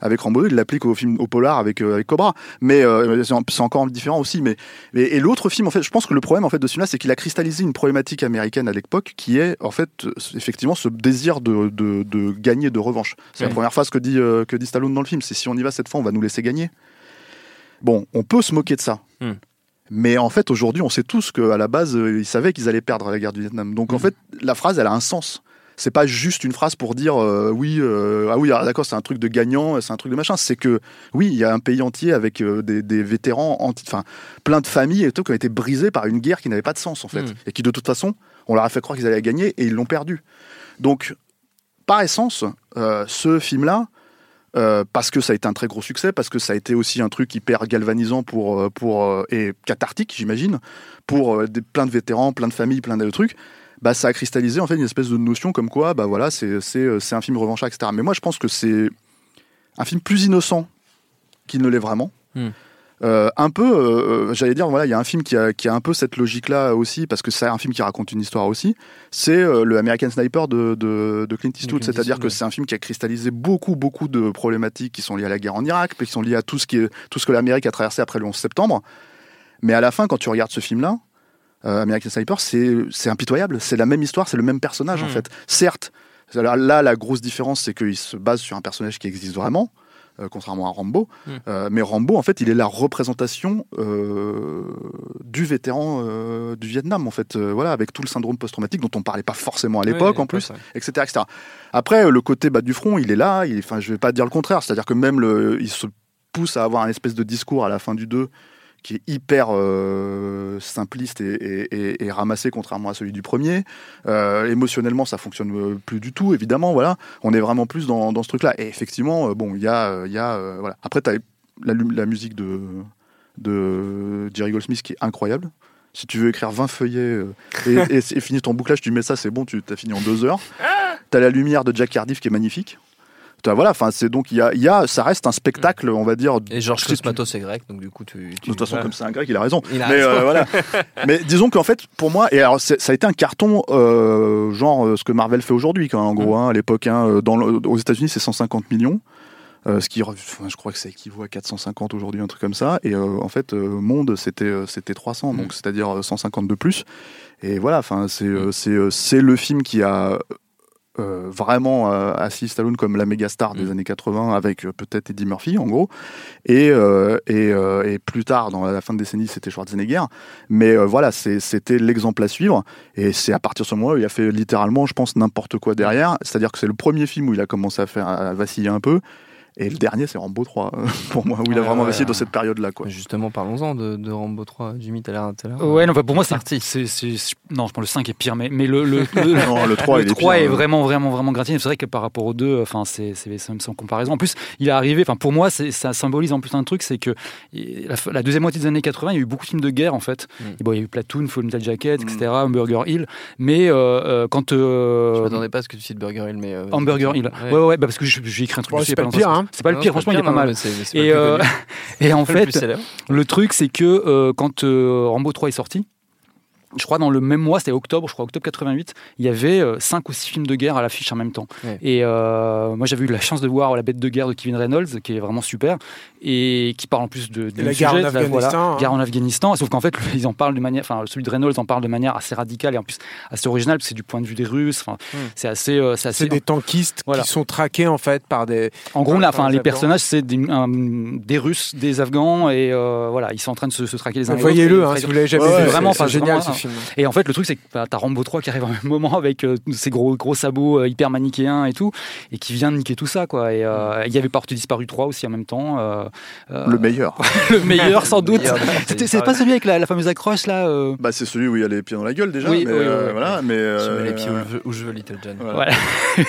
avec Rambo 2, il l'applique au film au polar avec euh, avec Cobra. Mais euh, c'est, en- c'est encore différent aussi. Mais, mais et l'autre film, en fait, je pense que le problème en fait de ce film-là, c'est qu'il a cristallisé une problématique américaine à l'époque, qui est en fait effectivement ce désir de, de, de gagner, de revanche. C'est la première phrase que dit euh, que dit Stallone dans le film. C'est si on y va cette fois, on va nous laisser gagner. Bon, on peut se moquer de ça. Hmm. Mais en fait, aujourd'hui, on sait tous qu'à la base, ils savaient qu'ils allaient perdre la guerre du Vietnam. Donc en Mhm. fait, la phrase, elle a un sens. C'est pas juste une phrase pour dire euh, oui, euh, ah oui, ah, d'accord, c'est un truc de gagnant, c'est un truc de machin. C'est que oui, il y a un pays entier avec euh, des, des vétérans, enfin plein de familles et tout qui ont été brisées par une guerre qui n'avait pas de sens en fait, Mhm. et qui de toute façon, on leur a fait croire qu'ils allaient gagner et ils l'ont perdu. Donc, par essence, ce film-là, euh, parce que ça a été un très gros succès, parce que ça a été aussi un truc hyper galvanisant pour, pour, et cathartique, j'imagine, pour des, plein de vétérans, plein de familles, plein de trucs, bah, ça a cristallisé en fait une espèce de notion comme quoi, bah voilà, c'est euh, un film revanchard, etc. Mais moi, je pense que c'est un film plus innocent qu'il ne l'est vraiment. Hmm. Euh, un peu, euh, j'allais dire, voilà, il y a un film qui a, qui a un peu cette logique-là aussi, parce que c'est un film qui raconte une histoire aussi. C'est euh, le American Sniper de, de, de Clint Eastwood, c'est-à-dire que ouais. c'est un film qui a cristallisé beaucoup, beaucoup de problématiques qui sont liées à la guerre en Irak, qui sont liées à tout ce, qui est, tout ce que l'Amérique a traversé après le 11 septembre. Mais à la fin, quand tu regardes ce film-là, euh, American Sniper, c'est impitoyable. C'est la même histoire, c'est le même personnage en Mhm. fait. Certes, alors là, la grosse différence, c'est qu'il se base sur un personnage qui existe vraiment. euh, contrairement à Rambo, Mhm. Euh, mais Rambo en fait il est la représentation euh, du vétéran du Vietnam en fait, voilà avec tout le syndrome post-traumatique dont on parlait pas forcément à l'époque en plus, etc., etc. Après, le côté bas du front, il est là. Enfin, je vais pas dire le contraire. C'est-à-dire que même le, il se pousse à avoir un espèce de discours à la fin du 2 qui est hyper euh, simpliste et, et- et- et ramassé contrairement à celui du premier. Euh, émotionnellement, ça fonctionne euh, plus du tout, évidemment. Voilà, on est vraiment plus dans, dans ce truc-là. Et effectivement, bon, il y a, il y a euh, voilà. Après, tu as la, musique de de Jerry Goldsmith qui est incroyable. Si tu veux écrire 20 feuillets et, et, et finir ton bouclage, tu mets ça, c'est bon, tu as fini en deux heures. T'as la lumière de Jack Cardiff qui est magnifique. Voilà, enfin, c'est donc il y a, il y a, ça reste un spectacle, on va dire. Et Georges Tu- tu- Cosmatos est grec, donc du coup, tu. De toute façon, comme c'est un grec, il a raison. Il a Mais raison. euh, voilà. [laughs] Mais disons qu'en fait, pour moi, et alors ça a été un carton, euh, genre euh, ce que Marvel fait aujourd'hui, en gros, hein, à l'époque. hein, dans le- aux États-Unis, c'est 150 millions. euh, ce qui, enfin, je crois que ça équivaut à 450 aujourd'hui, un truc comme ça. Et euh, en fait, euh, Monde, c'était c'était 300, donc c'est-à-dire euh, 150 de plus. Et voilà, enfin, c'est c'est euh, c'est le film qui a euh, vraiment euh, assis Stallone comme la méga star des Mm. années 80 avec euh, peut-être Eddie Murphy en gros. Et, euh, et, euh, et plus tard dans la fin de décennie c'était Schwarzenegger. Mais euh, voilà c'était l'exemple à suivre. Et c'est à partir de ce moment où il a fait littéralement je pense n'importe quoi derrière. C'est à dire que c'est le premier film où il a commencé à faire à vaciller un peu et le dernier c'est Rambo 3 [laughs] pour moi où il a Ouais, vraiment ouais, ouais. dans cette période là quoi Justement, parlons-en de, de Rambo 3. Jimmy, t'as l'air. t'as l'air- Ouais, non, enfin, pour moi, c'est, Parti. c'est, c'est- c'est- non, je pense le 5 est pire, mais, mais le, le, [laughs] le, Non, le 3, le il est 3 pire, est hein. vraiment, vraiment, vraiment gratiné. C'est vrai que par rapport aux deux, enfin, c'est, c'est, c'est même sans comparaison. En plus, il est arrivé, enfin, pour moi, c'est, ça symbolise en plus un truc, c'est que la, la deuxième moitié des années 80, il y a eu beaucoup de films de guerre, en fait. Mm. Et bon, il y a eu Platoon, Full Metal Jacket, Mm. etc., Hamburger Hill. Mais euh, euh, quand. euh, Je m'attendais pas à ce que tu cites Burger Hill, mais. euh, Hamburger Hill. Ouais. Ouais, ouais, bah, parce que je- j'ai écrit un truc Bon, dessus c'est pas le longtemps. pire, hein. C'est pas le pire, franchement, il est pas non, mal. c'est pas Et, le euh, [laughs] et en le fait, célèbre. le truc, c'est que euh, quand euh, Rambo 3 est sorti, je crois dans le même mois, c'était octobre, je crois octobre 88, il y avait 5 ou 6 films de guerre à l'affiche en même temps. Ouais. Et euh, moi j'avais eu la chance de voir La bête de guerre de Kevin Reynolds, qui est vraiment super, et qui parle en plus de, du la sujet, guerre en de la- voilà, hein. guerre en Afghanistan, sauf qu'en fait ils en parlent de manière, enfin celui de Reynolds en parle de manière assez radicale et en plus assez originale, parce que c'est du point de vue des Russes, enfin Hmm. c'est assez, euh, c'est assez des tankistes Voilà. qui sont traqués en fait par des. en gros, là, enfin, les Afghans. personnages, c'est des, Russes, des Afghans, et euh, voilà, ils sont en train de se, se traquer les uns les autres. Voyez-le, hein, si vous l'avez jamais Ouais, vu. vraiment, c'est génial vraiment, ce film. Et en fait, le truc, c'est que bah, t'as Rambo 3 qui arrive au même moment avec euh, ses gros, gros sabots euh, hyper manichéens et tout, et qui vient niquer tout ça, quoi. Et euh, il y avait Porte disparu 3 aussi en même temps. euh, euh, le meilleur [laughs] le meilleur, sans doute. c'est pas celui avec la, la fameuse accroche, là euh, bah c'est celui où il y a les pieds dans la gueule déjà Oui, mais oui, oui, euh, oui. voilà mais Je mets les pieds où je veux, où je veux, Little John. voilà. Voilà. [laughs]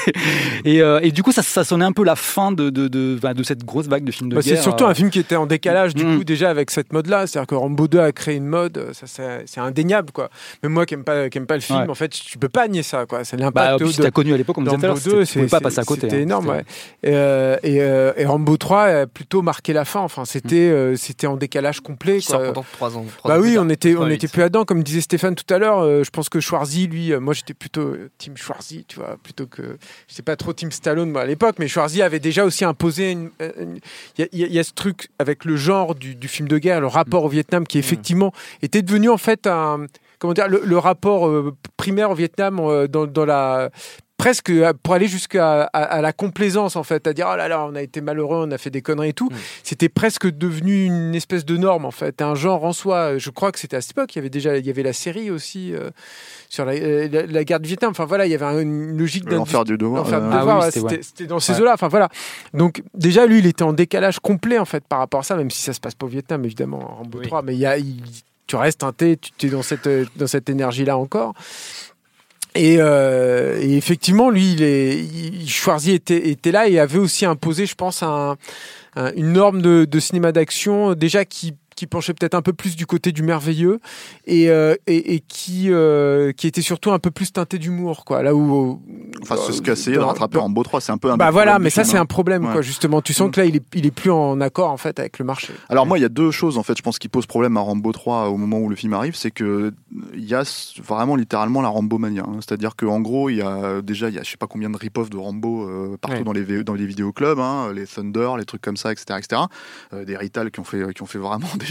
et, euh, et du coup, ça, ça sonnait un peu la fin de, de, de, de cette grosse vague de films de Bah, guerre. c'est surtout euh, un film qui était en décalage du Mm. coup déjà avec cette mode-là. C'est-à-dire que Rambo 2 a créé une mode, ça c'est indéniable quoi. Même moi qui aime pas qui aime pas le film, Ouais. en fait, tu peux pas nier ça quoi. C'est Bah, l'impact si de t'as connu à l'époque, comme de disait tout à Rambo l'heure, 2, c'était- pas passer à côté. C'était hein. énorme, ouais. Et, euh, et, euh, et Rambo 3 a plutôt marqué la fin. Enfin, c'était euh, c'était en décalage complet. Qui sort quoi. pourtant 3 ans. trois Bah ans plus oui, on était, on 88. était plus là-dedans, comme disait Stéphane tout à l'heure. euh, je pense que Schwarzy, lui, euh, moi j'étais plutôt euh, Team Schwarzy, tu vois, plutôt que. Je sais pas trop Team Stallone moi, à l'époque, mais Schwarzy avait déjà aussi imposé. une- euh, Il y, a- il y a- il y a ce truc avec le genre du, du film de guerre, le rapport au Vietnam, qui effectivement était devenu en fait un. Comment dire, le, le rapport euh, primaire au Vietnam euh, dans, dans la presque euh, pour aller jusqu'à à, à la complaisance en fait, à dire oh là là on a été malheureux, on a fait des conneries et tout. Mm. C'était presque devenu une espèce de norme en fait, un genre en soi. Je crois que c'était à cette époque, il y avait déjà il y avait la série aussi euh, sur la, la, la guerre du Vietnam. Enfin voilà, il y avait un- une logique l'enfer du devoir L'enfer du euh, Ah devoir, oui, ouais, c'était- ouais. dans ces Ouais. eaux-là. Enfin voilà. Donc déjà lui, il était en décalage complet en fait par rapport à ça, même si ça se passe pas au Vietnam évidemment, en Rambo Oui. 3, mais il y a il- tu restes teinté, tu es dans cette euh, dans cette énergie là encore. Et, euh, effectivement, lui, il est, était, là et avait aussi imposé, je pense, un, un- une norme de, de cinéma d'action euh, déjà qui, qui penchait peut-être un peu plus du côté du merveilleux et, euh, et, et qui, euh, qui était surtout un peu plus teinté d'humour, quoi. Là où, enfin c'est ce euh, qu'a essayé de rattraper dans- Rambo 3 c'est un peu un Bah voilà, mais ça c'est hein. un problème, Ouais. quoi. Justement, tu sens Mm. que là, il est, il est plus en accord en fait avec le marché. Alors moi, il y a deux choses en fait, je pense qui posent problème à Rambo 3 au moment où le film arrive, c'est que il y a vraiment littéralement la Rambo mania. hein. C'est-à-dire qu'en gros, il y a déjà, il y a je sais pas combien de rip-off de Rambo euh, partout Ouais. dans les dans les vidéoclubs, hein, les Thunder, les trucs comme ça, etc., etc. Euh, des Rital qui ont fait qui ont fait vraiment [laughs] des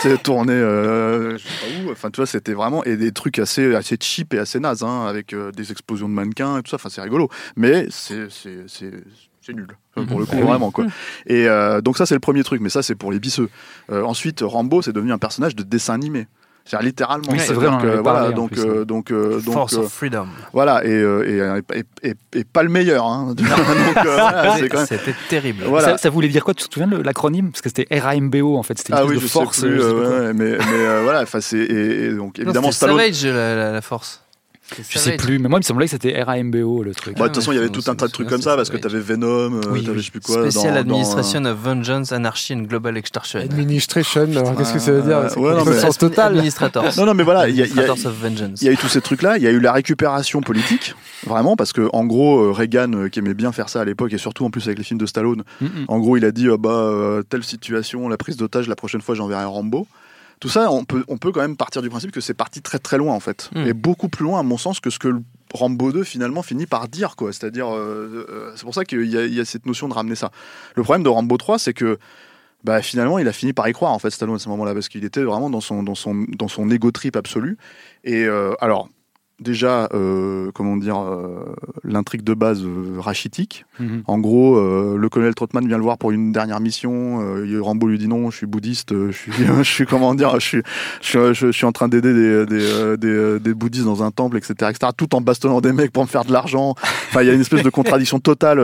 sais, tournés, euh, je sais pas où. Enfin, tu vois, c'était vraiment et des trucs assez assez cheap et assez nazes, hein, avec euh, des explosions de mannequins et tout ça. Enfin, c'est rigolo, mais c'est c'est c'est c'est nul pour le coup Mhm. vraiment quoi. Et euh, donc ça c'est le premier truc, mais ça c'est pour les bisseux. Ensuite Rambo c'est devenu un personnage de dessin animé. C'est littéralement. Oui, c'est vrai, que, voilà, parlé, donc, plus, euh, donc, euh, donc, Force euh, of Freedom. voilà, et, euh, et, et, et- et pas le meilleur. Hein. [laughs] donc, euh, quand même- C'était terrible. Voilà. Ça, ça voulait dire quoi? Tu te souviens de l'acronyme? Parce que c'était RAMBO en fait. C'était une Ah oui, de je force. sais plus, je sais euh, quoi. ouais, mais, mais euh, voilà, enfin c'est et, et donc Non, évidemment c'était Stallone. Savage, la, la, la force. Je sais plus, mais moi il me semblait que c'était RAMBO le truc. Bah, de toute façon, il y avait tout un tas de trucs comme ça, parce que t'avais Venom, euh, Oui, t'avais je sais plus quoi. Special dans- dans, Administration of Vengeance, Anarchy and Global Extortion. Administration, alors qu'est-ce que ça veut dire C'est ouais, non, mais- le sens total. Administrators. Non, non, mais voilà, il y a- il y a- Administrators of Vengeance. Il y a eu tous ces trucs-là, il y a eu la récupération politique, vraiment, parce que en gros, euh, Reagan, euh, qui aimait bien faire ça à l'époque, et surtout en plus avec les films de Stallone, Mm, en gros, il a dit euh, bah euh, telle situation, la prise d'otage, la prochaine fois j'enverrai un Rambo. Tout ça, on peut, on peut quand même partir du principe que c'est parti très très loin en fait, Mm. et beaucoup plus loin à mon sens que ce que le Rambo 2 finalement finit par dire quoi. C'est-à-dire, euh, euh, c'est pour ça qu'il y, a- il y a cette notion de ramener ça. Le problème de Rambo 3, c'est que bah, finalement, il a fini par y croire en fait Stallone à ce moment-là, parce qu'il était vraiment dans son dans son dans son ego trip absolu. Et euh, alors, déjà, euh, comment dire, euh, l'intrigue de base euh, rachitique. Mhm. En gros, euh, le colonel Trotman vient le voir pour une dernière mission. euh, Rambo lui dit non, je suis bouddhiste, je suis, [laughs] je suis comment dire, je suis, je, je- je suis en train d'aider des, des, des, des bouddhistes dans un temple, etc., etc. Tout en bastonnant des mecs pour me faire de l'argent. Enfin, il y a une espèce de contradiction totale.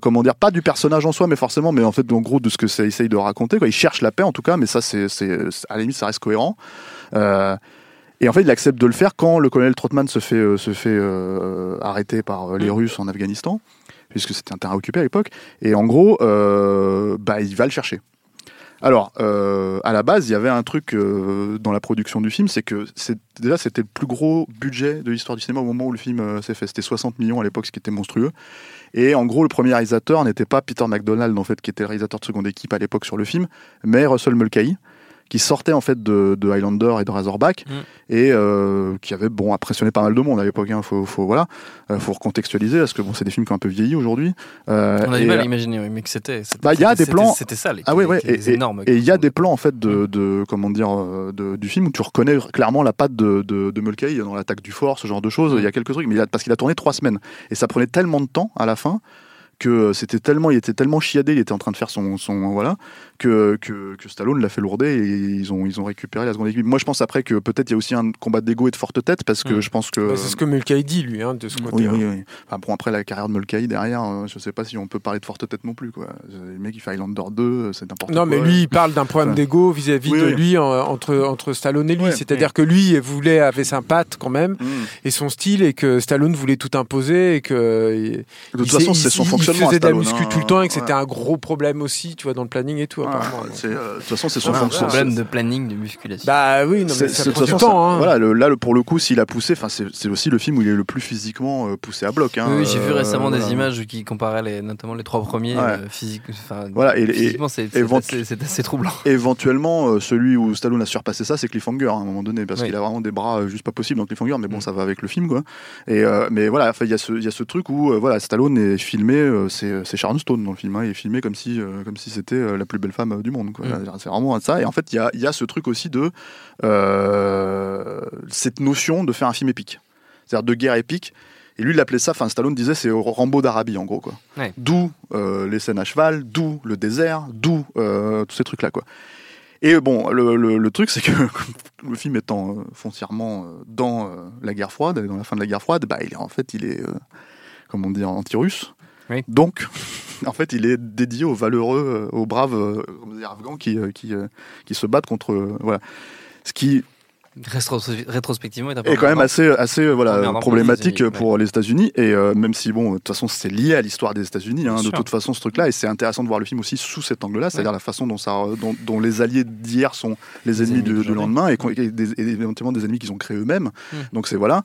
comment dire, pas du personnage en soi, mais forcément, mais en fait, en gros, de ce que ça essaye de raconter. Quoi. Il cherche la paix, en tout cas, mais ça, c'est, c'est, à la limite, ça reste cohérent. Euh, et en fait, il accepte de le faire quand le colonel Trotman se fait, euh, se fait euh, arrêter par euh, les Russes en Afghanistan, puisque c'était un terrain occupé à l'époque. Et en gros, euh, bah, il va le chercher. Alors, à la base, il y avait un truc dans la production du film, c'est que déjà c'était le plus gros budget de l'histoire du cinéma au moment où le film s'est fait. C'était 60 millions à l'époque, ce qui était monstrueux. Et en gros, le premier réalisateur n'était pas Peter MacDonald, en fait, qui était le réalisateur de seconde équipe à l'époque sur le film, mais Russell Mulcahy, qui sortait en fait de, de Highlander et de Razorback, Mm. et euh, qui avait bon impressionné pas mal de monde à l'époque. Hein, faut, faut voilà, euh, faut recontextualiser parce que bon, c'est des films qui ont un peu vieilli aujourd'hui. Euh, On a du mal à imaginer, oui, mais que c'était. Bah, il y a des plans- C'était ça, les, ah ouais, ouais, les- les et, et- énormes. et il y a des plans en fait de, de comment dire de- du film où tu reconnais clairement la patte de, de, de Mulcahy dans l'attaque du fort, ce genre de choses. Il y a quelques trucs, mais il a- parce qu'il a tourné trois semaines et ça prenait tellement de temps à la fin que euh, c'était tellement, il était tellement chiadé, il était en train de faire son, son voilà, que, que, que Stallone l'a fait lourder et ils ont, ils ont récupéré la seconde équipe. Moi, je pense après que peut-être il y a aussi un combat d'ego et de forte tête parce que Mm. je pense que Bah, c'est ce que Mulcahy dit, lui, hein, de ce côté. oui, oui, oui. Enfin, bon, après la carrière de Mulcahy derrière, euh, je sais pas si on peut parler de forte tête non plus. Quoi. Le mec, il fait Highlander 2, euh, c'est n'importe quoi. Non, mais lui, il parle d'un problème d'ego vis-à-vis Oui, de oui. lui en- entre, entre Stallone et lui. Ouais. C'est-à-dire que lui voulait, avait sa patte quand même, Mm. et son style, et que Stallone voulait tout imposer, et que. De il toute façon, c'est son il fonctionnement. faisait à de la Stallone, muscu hein. tout le temps, et que Ouais. c'était un gros problème aussi, tu vois, dans le planning et tout, Ouais, apparemment. c'est, euh, de toute façon, c'est son problème de planning, de musculation. Bah oui, non, mais C'est- ça prend du temps. hein. Voilà, le- là, le- pour le coup, s'il a poussé, enfin, c'est aussi le film où il est le plus physiquement euh, poussé à bloc. Hein, oui, oui, j'ai vu euh, récemment voilà. des images qui comparaient les, notamment les trois premiers euh, Voilà, et- c'est assez, troublant. [laughs] Éventuellement, celui où Stallone a surpassé ça, c'est Cliffhanger à un moment donné, parce qu'il a vraiment des bras juste pas possibles dans Cliffhanger, mais bon, Mm. ça va avec le film, quoi. Et euh, mais voilà, enfin, il y a ce, il y a ce truc où euh, voilà, Stallone est filmé, euh, c'est c'est Sharon Stone dans le film, hein, il est filmé comme si, euh, comme si c'était euh, la plus belle femme euh, du monde. Mm. C'est vraiment ça. Et en fait, il y a, y a ce truc aussi de euh, cette notion de faire un film épique, c'est-à-dire de guerre épique. Et lui, il appelait ça, enfin Stallone disait, c'est Rambo d'Arabie en gros, quoi. Ouais. D'où euh, les scènes à cheval, d'où le désert, d'où euh, tous ces trucs-là, quoi. Et bon, le, le- le truc, c'est que [laughs] le film étant euh, foncièrement euh, dans euh, la guerre froide, dans la fin de la guerre froide, bah, il est en fait, il est, euh, comment dire, anti-russe. Oui. Donc, [laughs] en fait, il est dédié aux valeureux, euh, aux braves euh, dire, afghans qui, euh, qui, qui se battent contre, voilà. Ce qui Rétro- rétrospectivement, est un peu est quand même assez, assez voilà, les problématique pour les États-Unis. Et euh, même si, bon, de toute façon, c'est lié à l'histoire des États-Unis, hein, de sûr. toute façon, ce truc-là. Et c'est intéressant de voir le film aussi sous cet angle-là, c'est-à-dire la façon dont, ça, dont, dont les alliés d'hier sont les ennemis, du, d'aujourd'hui. lendemain et, des, et éventuellement des ennemis qu'ils ont créés eux-mêmes. Mm. Donc c'est voilà.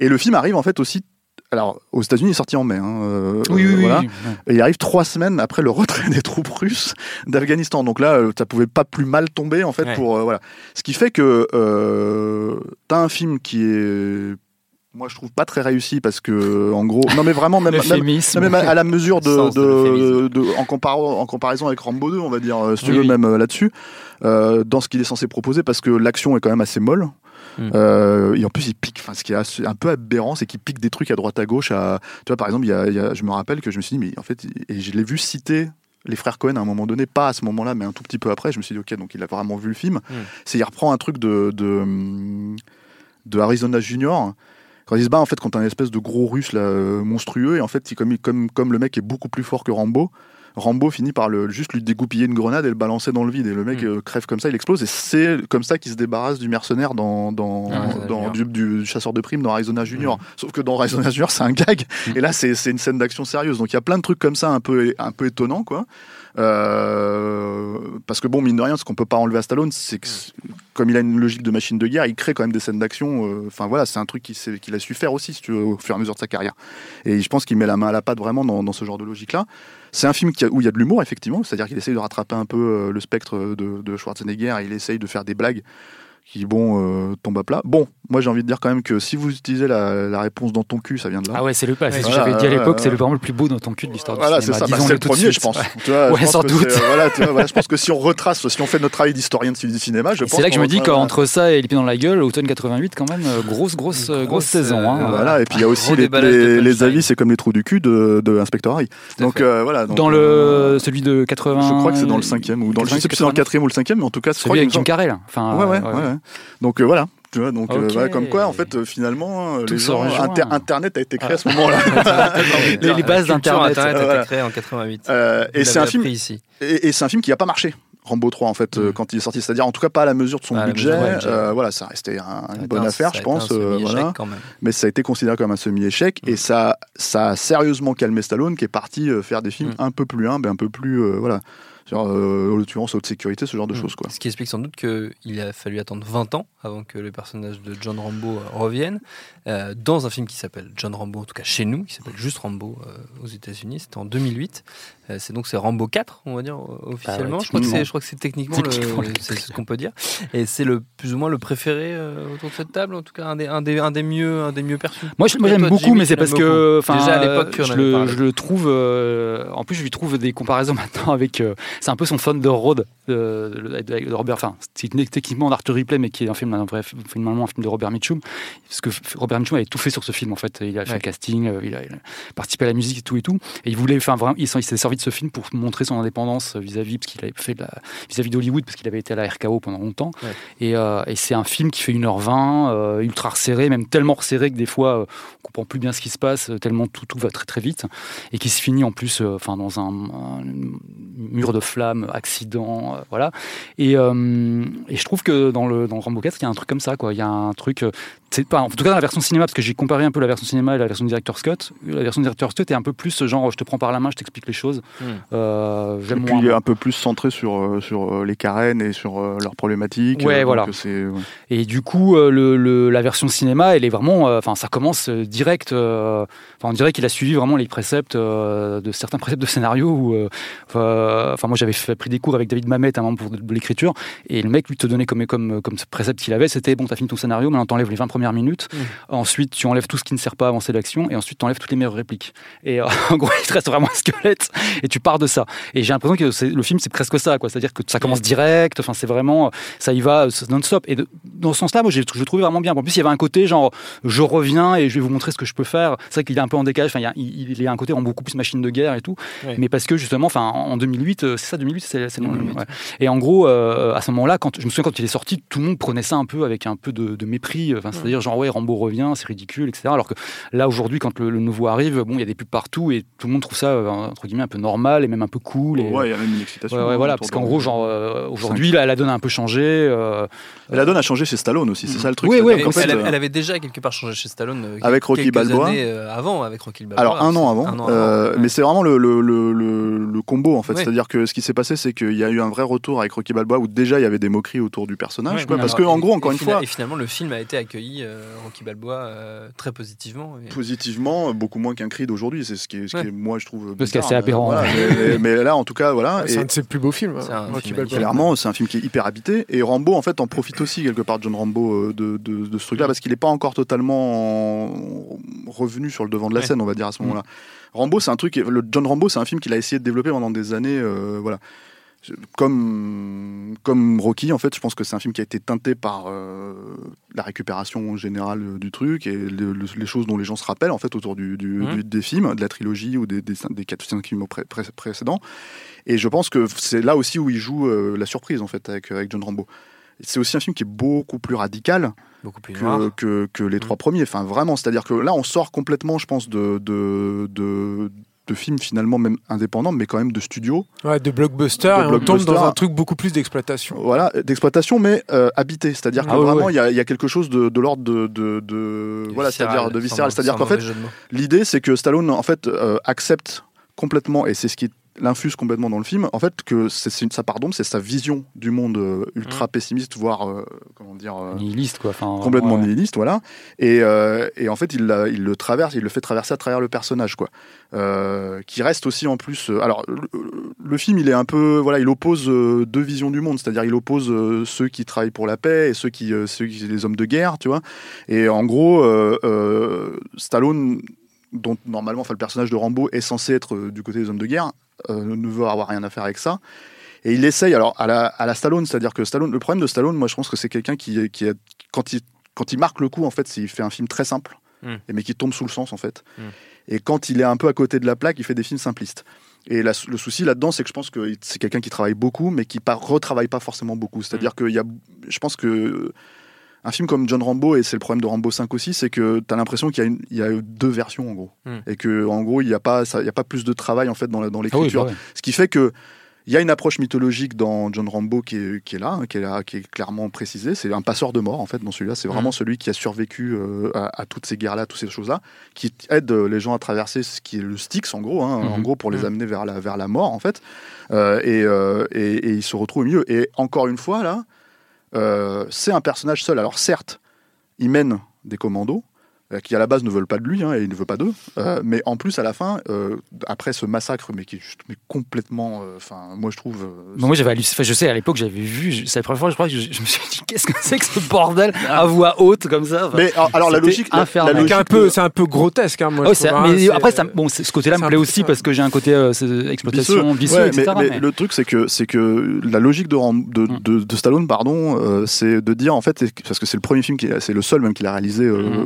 Et le film arrive en fait aussi. Alors, aux États-Unis, il est sorti en mai. hein, euh, Oui, oui, oui, voilà. oui. Et il arrive trois semaines après le retrait des troupes russes d'Afghanistan. Donc là, euh, ça pouvait pas plus mal tomber en fait Ouais. pour euh, voilà. Ce qui fait que euh, t'as un film qui est, moi je trouve pas très réussi parce que en gros, non mais vraiment même, [laughs] même, L'euphémisme. non, même à la mesure de, Sens de de, l'euphémisme. de- en, comparo- en comparaison avec Rambo 2, on va dire, si tu veux, oui. même là-dessus, euh, dans ce qu'il est censé proposer, parce que l'action est quand même assez molle. Mm. Euh, et en plus, il pique. Enfin, ce qui est un peu aberrant, c'est qu'il pique des trucs à droite à gauche. À, tu vois, par exemple, il y a, il y a- je me rappelle que je me suis dit, mais en fait, et je l'ai vu citer les frères Cohen à un moment donné, pas à ce moment-là, mais un tout petit peu après. Je me suis dit, ok, donc il a vraiment vu le film. Mm. C'est il reprend un truc de, de, de Arizona Junior. Quand il se bat en fait contre un espèce de gros russe là, euh, monstrueux et en fait il- comme, comme, comme le mec est beaucoup plus fort que Rambo, Rambo finit par le, juste lui dégoupiller une grenade et le balancer dans le vide et le mec Mm. euh, crève comme ça, il explose et c'est comme ça qu'il se débarrasse du mercenaire dans, dans, Ah, dans- du, du chasseur de primes dans Arizona Junior. Sauf que dans Arizona Junior c'est un gag et là c'est une scène d'action sérieuse donc il y a plein de trucs comme ça un peu, un peu étonnants quoi. Euh, parce que bon, mine de rien, ce qu'on peut pas enlever à Stallone, c'est que comme il a une logique de machine de guerre, il crée quand même des scènes d'action. euh, Enfin voilà, c'est un truc qu'il a su faire aussi, si tu veux, au fur et à mesure de sa carrière. Et je pense qu'il met la main à la pâte vraiment dans, dans ce genre de logique-là. C'est un film où il y a de l'humour, effectivement, c'est-à-dire qu'il essaye de rattraper un peu euh, le spectre de, Schwarzenegger et il essaye de faire des blagues qui bon euh, tombe à plat. Bon, moi j'ai envie de dire quand même que si vous utilisez la, la réponse dans ton cul, ça vient de là. Ah ouais, c'est le pas. c'est ce que Voilà, j'avais dit à l'époque, ouais, c'est le ouais. vraiment le plus beau dans ton cul de l'histoire du Voilà, c'est cinéma. ça. Bah, c'est le premier, suite. je pense. Ouais. Tu vois, Ouais, je pense sans que doute. c'est- euh, Voilà, tu vois, voilà, je pense que si on retrace, si on fait notre travail d'historien de du cinéma, je pense. C'est là que je me dis qu'entre ça et les pieds dans la gueule, automne 88, quand même, euh, grosse, grosse, euh, grosse Grosse, saison. hein. euh, Voilà, et puis il y a aussi [laughs] les, avis, c'est comme les trous du cul de, de Inspector Harry. Donc euh, voilà. donc, Dans euh, le celui de 80. Je crois que c'est dans le cinquième ou dans le, je sais plus si c'est dans le quatrième ou le cinquième, mais en tout cas, crois Celui avec Jim Carrey. là. Enfin, Ouais, ouais, euh, ouais. Donc euh, voilà. Tu vois, donc euh, comme quoi, en fait, euh, finalement, Tout les se gens, rejoint. Inter- Internet a été créé à ce moment-là. [laughs] Les- les bases d'Internet. Voilà. été créée en 88. Euh, et c'est un film, appris ici. et, et c'est un film qui n'a pas marché. Rambo 3 en fait euh, Mm. quand il est sorti, c'est-à-dire en tout cas pas à la mesure de son budget. mesure. Euh, voilà, ça restait un- une été bonne un- affaire, je pense. un euh, semi-échec voilà. quand même. mais ça a été considéré comme un semi-échec Mm. et ça, ça a sérieusement calmé Stallone qui est parti faire des films Mm. un peu plus humbles, un peu plus euh, voilà, euh, l'occurrence haute sécurité, ce genre de Mm. choses quoi. Ce qui explique sans doute qu'il a fallu attendre 20 ans avant que le personnage de John Rambo euh, revienne euh, dans un film qui s'appelle John Rambo, en tout cas chez nous, qui s'appelle juste Rambo euh, aux États-Unis. C'était en 2008. Euh, c'est donc c'est Rambo 4, on va dire euh, officiellement. ouais, je crois que c'est, techniquement. je crois que c'est techniquement, le- Techniquement, le c'est ce qu'on peut dire. Et c'est le plus ou moins le préféré euh, autour de cette table, en tout cas un des, un des, un des mieux, un des mieux perçus. Moi, je- moi, j'aime beaucoup, Jimmy, mais c'est parce que, Déjà à l'époque, je, le, parlé. je le trouve. euh, en plus, je lui trouve des comparaisons [laughs] maintenant avec. euh, c'est un peu son Thunder Road de, de- Robert. Enfin, c'est techniquement d'Arthur Ripley, mais qui est un film, un vrai, finalement, un film de Robert Mitchum. Parce que Robert Mitchum avait tout fait sur ce film, en fait. Il a fait Ouais. le casting, il a, il a participé à la musique et tout et tout. Et il voulait, enfin, vraiment, il s'est servi de ce film pour montrer son indépendance vis-à-vis, parce qu'il avait fait de la- vis-à-vis d'Hollywood, parce qu'il avait été à la RKO pendant longtemps. Ouais. Et, euh, et c'est un film qui fait 1h20, euh, ultra resserré, même tellement resserré que des fois, euh, on comprend plus bien ce qui se passe, euh, tellement tout, tout va très très vite, et qui se finit en plus enfin dans un, un mur de flammes, accident, voilà. Et, et je trouve que dans le, dans Rambo 4, il y a un truc comme ça, quoi. Il y a un truc, c'est pas, en tout cas dans la version cinéma, parce que j'ai comparé un peu la version cinéma et la version directeur Scott. La version directeur Scott est un peu plus genre, je te prends par la main, je t'explique les choses. Hmm. Euh, Et puis moins. il est un peu plus centré sur euh, sur euh, les carènes et sur leurs problématiques. Ouais, donc, voilà. C'est ouais. Et du coup, le, le- la version cinéma, elle est vraiment, euh, enfin, ça commence direct. euh, on dirait qu'il a suivi vraiment les préceptes euh, de certains [laughs] préceptes de scénario. Où, enfin, moi, j'avais pris des cours avec David Mamet à un moment pour de, de l'écriture, et le mec lui te donnait comme comme comme précepte qu'il avait, c'était bon, t'as fini ton scénario, maintenant t'enlèves les 20 premières minutes, ensuite tu enlèves tout ce qui ne sert pas à avancer l'action, et ensuite tu enlèves toutes les meilleures répliques. Et euh, [laughs] en gros, il te reste vraiment un squelette, et tu pars de ça. Et j'ai l'impression que le film, c'est presque ça, quoi. C'est-à-dire que ça commence direct, enfin, c'est vraiment, ça y va, non-stop. Et de- dans ce sens-là, moi, je le trouvais vraiment bien. En plus, il y avait un côté genre, je reviens et je vais vous montrer ce que je peux faire. C'est vrai qu'il est un peu en décalage. Enfin, il il, y a un côté en beaucoup plus machine de guerre et tout. Mais parce que justement, enfin, en 2008, euh, c'est ça, 2008, c'est 2008. ouais. Et en gros, euh, à ce moment-là, quand je me souviens quand il est sorti, tout le monde prenait ça un peu avec un peu de, de mépris. Enfin, c'est-à-dire genre ouais, Rambo revient, c'est ridicule, etc. Alors que là, aujourd'hui, quand le, le nouveau arrive, bon, il y a des pubs partout et tout le monde trouve ça euh, entre guillemets un peu normal et même un peu cool. Et, Ouais, il y a même une excitation. Ouais, ouais, hein, voilà, parce qu'en gros, genre, euh, aujourd'hui, la, la donne a un peu changé. euh, la donne a changé chez Stallone aussi, c'est ça le truc. Oui, oui, qu'en elle, fait, elle- euh, elle avait déjà quelque part changé chez Stallone. euh, Avec Rocky quelques Balboa. années, euh, avant, avec Rocky Balboa. Alors un an avant, Un an euh, avant, mais c'est vraiment le, le, le, le- le combo en fait. Ouais. C'est-à-dire que ce qui s'est passé, c'est qu'il y a eu un vrai retour avec Rocky Balboa où déjà il y avait des moqueries autour du personnage. Ouais, quoi, parce que alors, en et- gros, encore une fois, Et finalement, le film a été accueilli, euh, Rocky Balboa, euh, très positivement. positivement, beaucoup moins qu'un Creed aujourd'hui. C'est ce qui est, moi je trouve. Parce aberrant. Voilà, [laughs] mais, mais là, en tout cas, voilà. C'est un de ses plus beaux films. C'est hein, un film clairement, c'est un film qui est hyper habité. Et Rambo, en fait, en profite aussi quelque part, John Rambo, euh, de, de, de ce truc-là, parce qu'il n'est pas encore totalement en- revenu sur le devant de la scène, on va dire à ce moment-là. Rambo, c'est un truc. Le John Rambo, c'est un film qu'il a essayé de développer pendant des années. euh, voilà. Comme, comme Rocky, en fait, je pense que c'est un film qui a été teinté par euh, la récupération générale euh, du truc et le- le- les choses dont les gens se rappellent en fait autour du, du- Mhm. du- des films, de la trilogie ou des, des, des quatre cinq films pré- pré- précédents. Et je pense que c'est là aussi où il joue euh, la surprise en fait avec, avec John Rambo. C'est aussi un film qui est beaucoup plus radical Beaucoup plus noir. que, que, que les trois premiers. Enfin, vraiment, c'est-à-dire que là, on sort complètement, je pense, de, de, de, de films finalement même indépendants, mais quand même de studios. Ouais, de blockbuster, De et on tombe dans un truc beaucoup plus d'exploitation. Voilà, d'exploitation, mais euh, habité. C'est-à-dire que Ah ouais, vraiment, ouais. il y, a, il y a quelque chose de, de l'ordre de, de, de- voilà, c'est-à-dire de viscéral. C'est-à-dire qu'en fait, l'idée, c'est que Stallone, en fait, euh, accepte complètement, et c'est ce qui est l'infuse complètement dans le film, en fait, que c'est une- sa part d'ombre, c'est sa vision du monde euh, ultra Mm. pessimiste, voire, euh, comment dire, euh, Nihiliste, quoi. Enfin, complètement ouais. nihiliste, voilà. Et, euh, et en fait, il, l'a- il le traverse, il le fait traverser à travers le personnage, quoi. Euh, qui reste aussi en plus. alors, le, le film, il est un peu, voilà, il oppose deux visions du monde, c'est-à-dire il oppose ceux qui travaillent pour la paix et ceux qui, ceux qui, les hommes de guerre, tu vois. Et en gros, euh, euh, Stallone, dont normalement, enfin, le personnage de Rambo est censé être euh, du côté des hommes de guerre, ne veut avoir rien à faire avec ça. Et il essaye, alors à la, à la Stallone, c'est-à-dire que Stallone, le problème de Stallone, moi je pense que c'est quelqu'un qui, qui a- quand, il, quand il marque le coup, en fait, c'est il fait un film très simple, Mm. et mais qui tombe sous le sens, en fait. Mm. Et quand il est un peu à côté de la plaque, il fait des films simplistes. Et la- le souci là-dedans, c'est que je pense que c'est quelqu'un qui travaille beaucoup, mais qui ne retravaille pas forcément beaucoup. C'est-à-dire qu'il y a, je pense que un film comme John Rambo, et c'est le problème de Rambo 5 aussi, c'est que tu as l'impression qu'il y, a une- il y a deux versions en gros. Mm. Et que en gros, il n'y a, pas ça- il y a pas plus de travail en fait dans la- dans Ah oui, l'écriture. bah ouais. Ce qui fait que il y a une approche mythologique dans John Rambo qui est, qui est là, hein, qui est là, qui est clairement précisée. C'est un passeur de mort en fait dans celui-là. C'est vraiment celui qui a survécu euh, à, à toutes ces guerres-là, toutes ces choses-là, qui aide les gens à traverser ce qui est le Styx en gros, hein, en Mhm. gros pour les amener vers la vers la mort en fait. Euh, et, euh, et, et il se retrouve au milieu. Et encore une fois là, c'est un personnage seul. Alors certes, il mène des commandos euh, qui à la base ne veulent pas de lui hein, et il ne veut pas d'eux. Euh, mais en plus, à la fin, euh, après ce massacre, mais qui est juste mais complètement, euh, enfin, moi je trouve. euh, Bon, moi j'avais je sais, à l'époque j'avais vu, c'est la première fois je crois que je, je me suis dit qu'est-ce que c'est que ce bordel à voix haute comme ça. Mais alors, alors, la logique, logique un peu, de- c'est un peu grotesque. Hein, moi, Ah ouais, je c'est- trouve, hein, mais c'est- après, ça, bon, c'est- ce côté-là c'est me plaît aussi ça. parce que j'ai un côté euh, c'est- exploitation, Vicieux. Ouais, etc. mais, mais mais- le truc, c'est que, c'est que la logique de, Mm. de, de Stallone, pardon, euh, c'est de dire, en fait, c'est- parce que c'est le premier film, qui est- c'est le seul même qu'il a réalisé euh,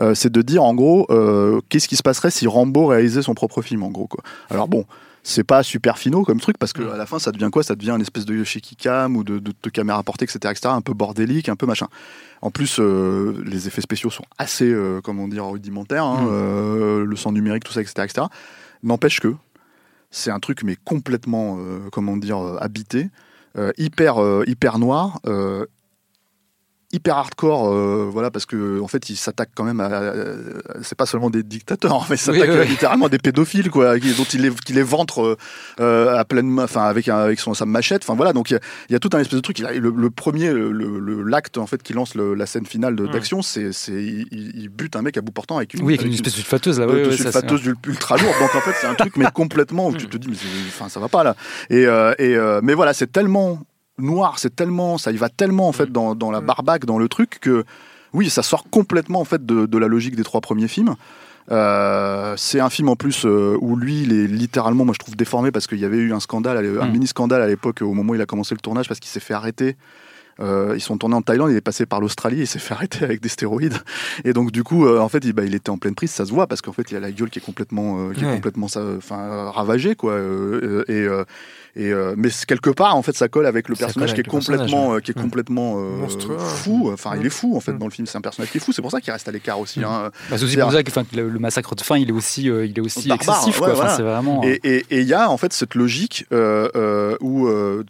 Euh, c'est de dire, en gros, euh, qu'est-ce qui se passerait si Rambo réalisait son propre film, en gros. Quoi. Alors bon, c'est pas super finaux comme truc, parce que à la fin, ça devient quoi? Ça devient une espèce de shaky cam ou de, de, de caméra portée, etc., etc., un peu bordélique, un peu machin. En plus, euh, les effets spéciaux sont assez, comment dire, rudimentaires, hein, Mm. le son numérique, tout ça, etc., etc. N'empêche que c'est un truc mais complètement comment dire habité euh, hyper euh, hyper noir euh, hyper hardcore euh, voilà parce que en fait il s'attaque quand même à, à- c'est pas seulement des dictateurs [laughs] mais il s'attaque Oui, oui, à littéralement des pédophiles quoi qui- dont il les qui les ventre euh, euh, à pleine main enfin avec avec son sa machette enfin voilà donc il y a- il y, a tout un espèce de truc le, le premier le- le- l'acte en fait qui lance le- la scène finale Mm. d'action c'est c'est il, bute un mec à bout portant avec une oui, avec une espèce de sulfateuse là. de, ouais, de ouais, ça, c'est- sulfateuse du- ultra lourde. Donc en fait, c'est un truc mais [laughs] complètement où tu te dis mais enfin ça va pas là. Et, euh, et mais voilà, c'est tellement noir, c'est tellement ça y va tellement en fait dans, dans la barbaque, dans le truc que oui, ça sort complètement en fait de, de la logique des trois premiers films. Euh, c'est un film en plus euh, où lui, il est littéralement, moi je trouve déformé parce qu'il y avait eu un scandale, un Mm. mini scandale à l'époque au moment où il a commencé le tournage parce qu'il s'est fait arrêter. Euh, ils sont tournés en Thaïlande, il est passé par l'Australie, il s'est fait arrêter avec des stéroïdes. Et donc du coup, euh, en fait, il, bah, il était en pleine prise, ça se voit parce qu'en fait, il a la gueule qui est complètement, euh, qui est complètement, enfin, ravagée quoi. et euh, et euh, mais quelque part, en fait, ça colle avec le Ça personnage qui est le complètement, euh, qui est Mm. complètement euh, Monstrueux. fou. Enfin, il Mm. est fou en fait Mm. dans le film. C'est un personnage qui est fou. C'est pour ça qu'il reste à l'écart aussi. Hein. Bah, c'est aussi pour ça que enfin, le, le massacre de fin, il est aussi, euh, il est aussi Barbare, excessif. ouais, quoi. Enfin, voilà. c'est vraiment. euh, Et il y a en fait cette logique euh, euh, où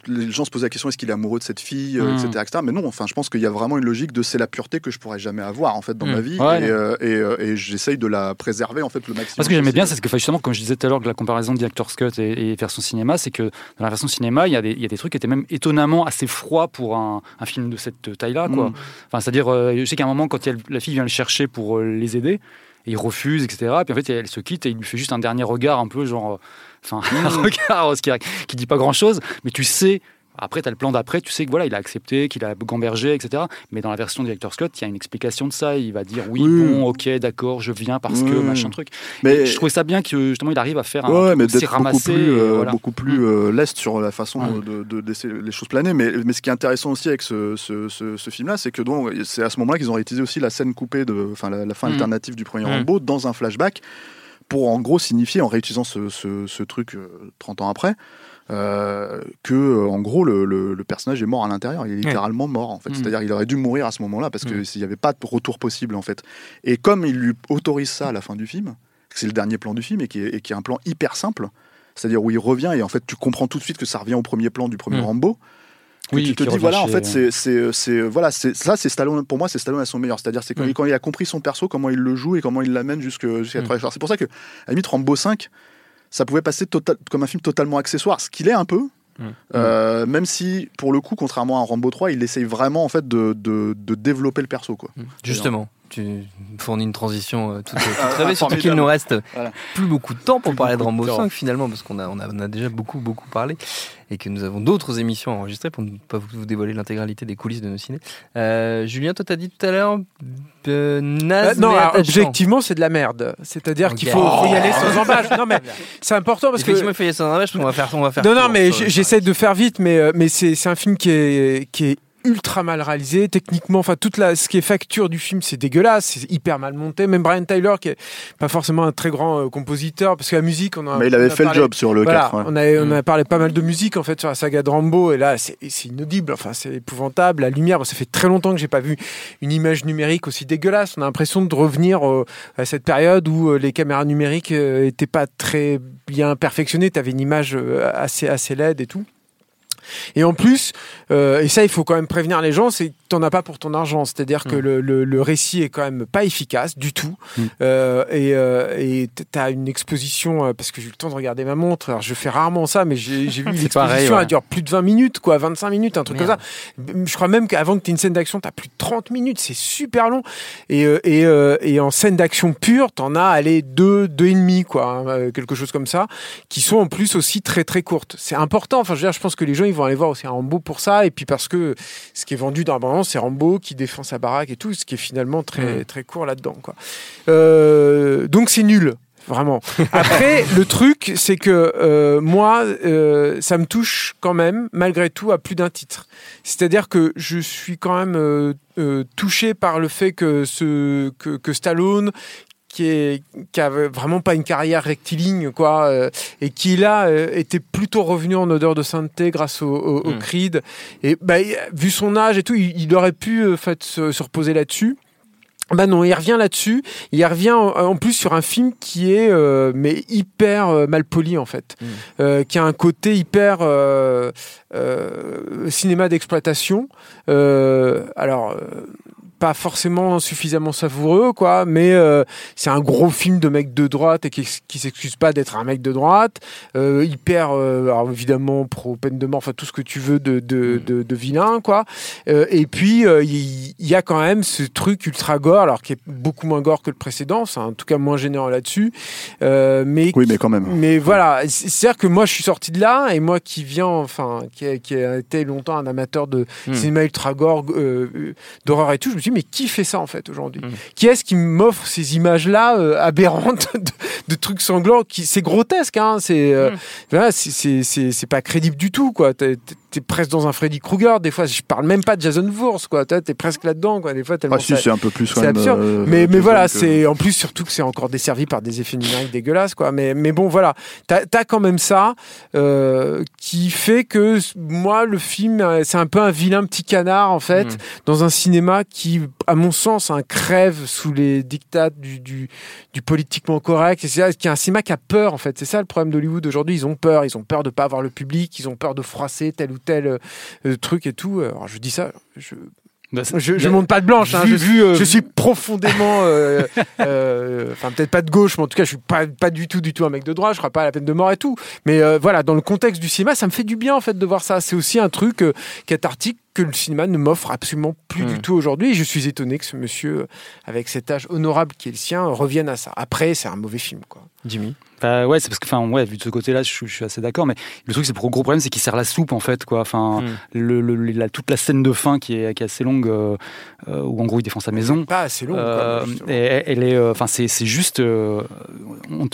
les gens se posent la question est-ce qu'il est amoureux de cette fille, etc., etc. Mais non, enfin, je pense qu'il y a vraiment une logique de c'est la pureté que je pourrais jamais avoir en fait dans ma vie Ouais, et, euh, et, euh, et j'essaye de la préserver en fait le maximum. Moi, ce que j'aimais bien, c'est que justement, comme je disais tout à l'heure, que la comparaison de Director's Cut et, et version cinéma, c'est que dans la version cinéma, il y, a des, il y a des trucs qui étaient même étonnamment assez froids pour un, un film de cette taille-là. quoi. Mm. Enfin, c'est-à-dire, euh, je sais qu'à un moment, quand il y a- la fille vient le chercher pour euh, les aider, et il refuse, etc. Puis en fait, elle se quitte et il lui fait juste un dernier regard, un peu genre. euh, Enfin, [laughs] un regard euh, ce qui, qui dit pas grand-chose, mais tu sais. Après, tu as le plan d'après, tu sais que voilà, il a accepté, qu'il a gambergé, etc. Mais dans la version de Director's Cut, il y a une explication de ça. Il va dire oui, Oui. bon, ok, d'accord, je viens parce que Oui. machin truc. Mais Et je trouvais ça bien que justement il arrive à faire un Ouais, mais aussi d'être beaucoup ramassé. plus, euh, voilà. beaucoup plus euh, leste sur la façon Ouais. de, de laisser les choses planer. Mais, mais ce qui est intéressant aussi avec ce, ce, ce- ce film-là, c'est que donc, c'est à ce moment-là qu'ils ont réutilisé aussi la scène coupée, de, enfin la, la fin Mm. alternative du premier Mm. Rambo dans un flashback pour en gros signifier, en réutilisant ce, truc euh, 30 ans après, euh, que euh, en gros le, le- le personnage est mort à l'intérieur. Il est littéralement mort en fait. Mm. C'est-à-dire il aurait dû mourir à ce moment-là parce Mm. qu'il n'y avait pas de retour possible en fait. Et comme il lui autorise ça à la fin du film, c'est le dernier plan du film et qui est, et qui est un plan hyper simple, c'est-à-dire où il revient et en fait tu comprends tout de suite que ça revient au premier plan du premier Mm. Rambo. que Oui, tu te dis voilà en fait c'est c'est- voilà c'est ça c'est Stallone pour moi c'est Stallone à son meilleur c'est-à-dire c'est quand, il- quand il a compris son perso comment il le joue et comment il l'amène jusqu'à Mm. travers c'est pour ça que à la limite Rambo 5 ça pouvait passer total- comme un film totalement accessoire, ce qu'il est un peu. Mm. Euh, même si, pour le coup, contrairement à Rambo 3, il essaye vraiment en fait de, de, de développer le perso. Quoi. Justement, tu fournis une transition euh, toute, toute Ah, rêvée, surtout qu'il nous reste Voilà. plus beaucoup de temps pour Plus parler de Rambo de temps. 5 finalement, parce qu'on a, on a, on a déjà beaucoup beaucoup parlé et que nous avons d'autres émissions à enregistrer pour ne pas vous, dévoiler l'intégralité des coulisses de nos ciné. Euh, Julien, toi t'as dit tout à l'heure euh, Euh, non, alors, objectivement, c'est de la merde. C'est-à-dire qu'il faut, faut y aller sans embâche. Non, mais c'est important parce que. Effectivement, il faut y aller sans embâche, parce qu'on va faire, on va faire Non, non, mais j'essaie de faire vite, mais, mais c'est c'est un film qui est, qui est ultra mal réalisé. Techniquement enfin toute la ce qui est facture du film c'est dégueulasse c'est hyper mal monté. Même Brian Tyler qui est pas forcément un très grand euh, compositeur parce que la musique on a Mais il avait fait le job sur le voilà, 4. ouais. on, a, on a parlé pas mal de musique en fait sur la saga de Rambo et là c'est c'est inaudible enfin c'est épouvantable. La lumière bon, ça fait très longtemps que j'ai pas vu une image numérique aussi dégueulasse. On a l'impression de revenir euh, à cette période où euh, les caméras numériques étaient pas très bien perfectionnées. Tu avais une image assez assez laide et tout et en plus, euh, et ça il faut quand même prévenir les gens, c'est t'en as pas pour ton argent. C'est-à-dire que Mm. le, le- le récit est quand même pas efficace du tout. Mm. Euh, et euh, et t'as une exposition, euh, parce que j'ai eu le temps de regarder ma montre, alors je fais rarement ça, mais j'ai vu [laughs] l'exposition, ouais. elle dure plus de 20 minutes, quoi, 25 minutes, un truc Merde. comme ça. Je crois même qu'avant que tu aies une scène d'action, tu as plus de 30 minutes, c'est super long. Et, et, et en scène d'action pure, t'en as, allez, deux, deux et demi, quoi, hein, quelque chose comme ça, qui sont en plus aussi très très courtes. C'est important, enfin je veux dire, je pense que les gens, ils vont aller voir aussi un Rambo pour ça, et puis parce que ce qui est vendu dans c'est Rambo qui défend sa baraque et tout, ce qui est finalement très, Mm. très court là-dedans, quoi. Euh, donc c'est nul. Vraiment. [laughs] Après, le truc, c'est que euh, moi, euh, ça me touche quand même, malgré tout, à plus d'un titre. C'est-à-dire que je suis quand même euh, touché par le fait que, ce, que, que Stallone, qui, est, qui avait vraiment pas une carrière rectiligne, quoi, euh, et qui là euh, était plutôt revenu en odeur de sainteté grâce au, au, au Mm. Creed. Et bah, vu son âge et tout, il, il aurait pu euh, fait, se, se reposer là-dessus. Bah non, il revient là-dessus. Il revient en, plus sur un film qui est euh, mais hyper euh, mal poli en fait, Mm. Euh, qui a un côté hyper cinéma d'exploitation. Alors. Pas forcément suffisamment savoureux, quoi, mais euh, c'est un gros film de mec de droite et qui, qui s'excuse pas d'être un mec de droite, euh, hyper, euh, alors évidemment pro peine de mort, enfin tout ce que tu veux de, de, de, de vilain, quoi. Euh, et puis il y, a quand même ce truc ultra gore, alors qui est beaucoup moins gore que le précédent, c'est en tout cas moins généreux là-dessus, mais Oui, mais quand même. mais voilà, c'est- c'est-à-dire que moi je suis sorti de là et moi qui viens, enfin, qui a, qui a été longtemps un amateur de Mm. cinéma ultra gore, d'horreur et tout, je me suis dit mais qui fait ça en fait aujourd'hui Mm. Qui est-ce qui m'offre ces images-là euh, aberrantes de, de trucs sanglants qui c'est grotesque, hein C'est euh, Mm. voilà, c'est- c'est c'est c'est pas crédible du tout quoi. T'es t'es- presque dans un Freddy Krueger des fois. Je parle même pas de Jason Voorhees quoi. T'es presque là-dedans quoi. Des fois tellement Ah si, c'est un peu plus c'est absurde. euh, mais, mais plus voilà, que- c'est en plus surtout que c'est encore desservi par des effets numériques dégueulasses, quoi. Mais, mais bon, voilà, t'as as quand même ça euh, qui fait que moi, le film, euh, c'est un peu un vilain petit canard en fait, Mm. dans un cinéma qui, à mon sens, un crève sous les dictats du, du, du politiquement correct. Et c'est qui est un cinéma qui a peur en fait. C'est ça le problème d'Hollywood aujourd'hui. Ils ont peur. Ils ont peur de pas avoir le public. Ils ont peur de froisser tel ou tel euh, euh, truc et tout. Alors je dis ça. Je, Bah, je, je monte pas de blanche. hein, Vu- je, vu, euh, je suis profondément, euh, euh, enfin peut-être pas de gauche, mais en tout cas je suis pas, pas du tout, du tout un mec de droite. Je crois pas à la peine de mort et tout. Mais euh, voilà, dans le contexte du cinéma, ça me fait du bien en fait de voir ça. C'est aussi un truc euh, cathartique que le cinéma ne m'offre absolument plus du tout aujourd'hui. Et je suis étonné que ce monsieur, euh, avec cet âge honorable qui est le sien, revienne à ça. Après, c'est un mauvais film, quoi. Jimmy? Bah ouais, c'est parce que, enfin, ouais, vu de ce côté-là, je, suis- je suis assez d'accord. Mais le truc, c'est pour le gros problème, c'est qu'il sert la soupe en fait, quoi. Enfin, Mm. le, le- la- toute la scène de fin qui est, qui est assez longue, euh, euh, où en gros il défend sa maison. Pas assez long. Euh, quoi, justement. et- elle est, enfin, c'est, c'est juste, euh,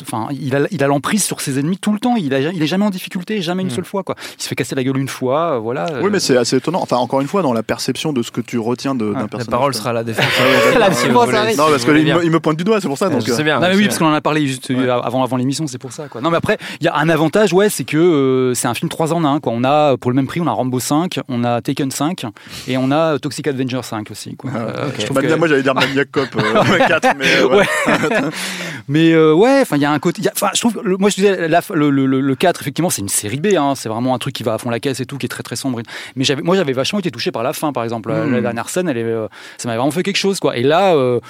enfin, il a, il a l'emprise sur ses ennemis tout le temps. Il, a, il est jamais en difficulté, jamais une Mm. seule fois, quoi. Il se fait casser la gueule une fois, euh, voilà. Oui, euh, mais c'est assez étonnant. Enfin, encore une fois, dans la perception de ce que tu retiens d'un la La personnage. parole sera la défense. [laughs] La Non, parce qu'il me, il me pointe du doigt, c'est pour ça. Donc, je sais euh, bien. Non mais oui parce qu'on en a parlé juste euh, Ouais. avant avant l'émission c'est pour ça quoi. Non mais après il y a un avantage ouais c'est que euh, c'est un film 3 en 1 quoi. On a pour le même prix on a Rambo 5, on a Taken 5 et on a Toxic Avenger 5 aussi quoi. Ah, Euh, ok. je Bah, que- Moi, j'allais dire Maniac Cop euh, [laughs] 4, mais ouais. Mais euh, ouais, enfin il y a un côté. il y a- Enfin, je trouve. le- moi, je disais la- le, le, le- le 4, effectivement, c'est une série B. Hein, c'est vraiment un truc qui va à fond la caisse et tout, qui est très très sombre. Mais j'avais, moi, j'avais vachement été touché par la fin, par exemple. La- Mm. La dernière scène, elle est, euh, ça m'avait vraiment fait quelque chose, quoi. Et là. euh,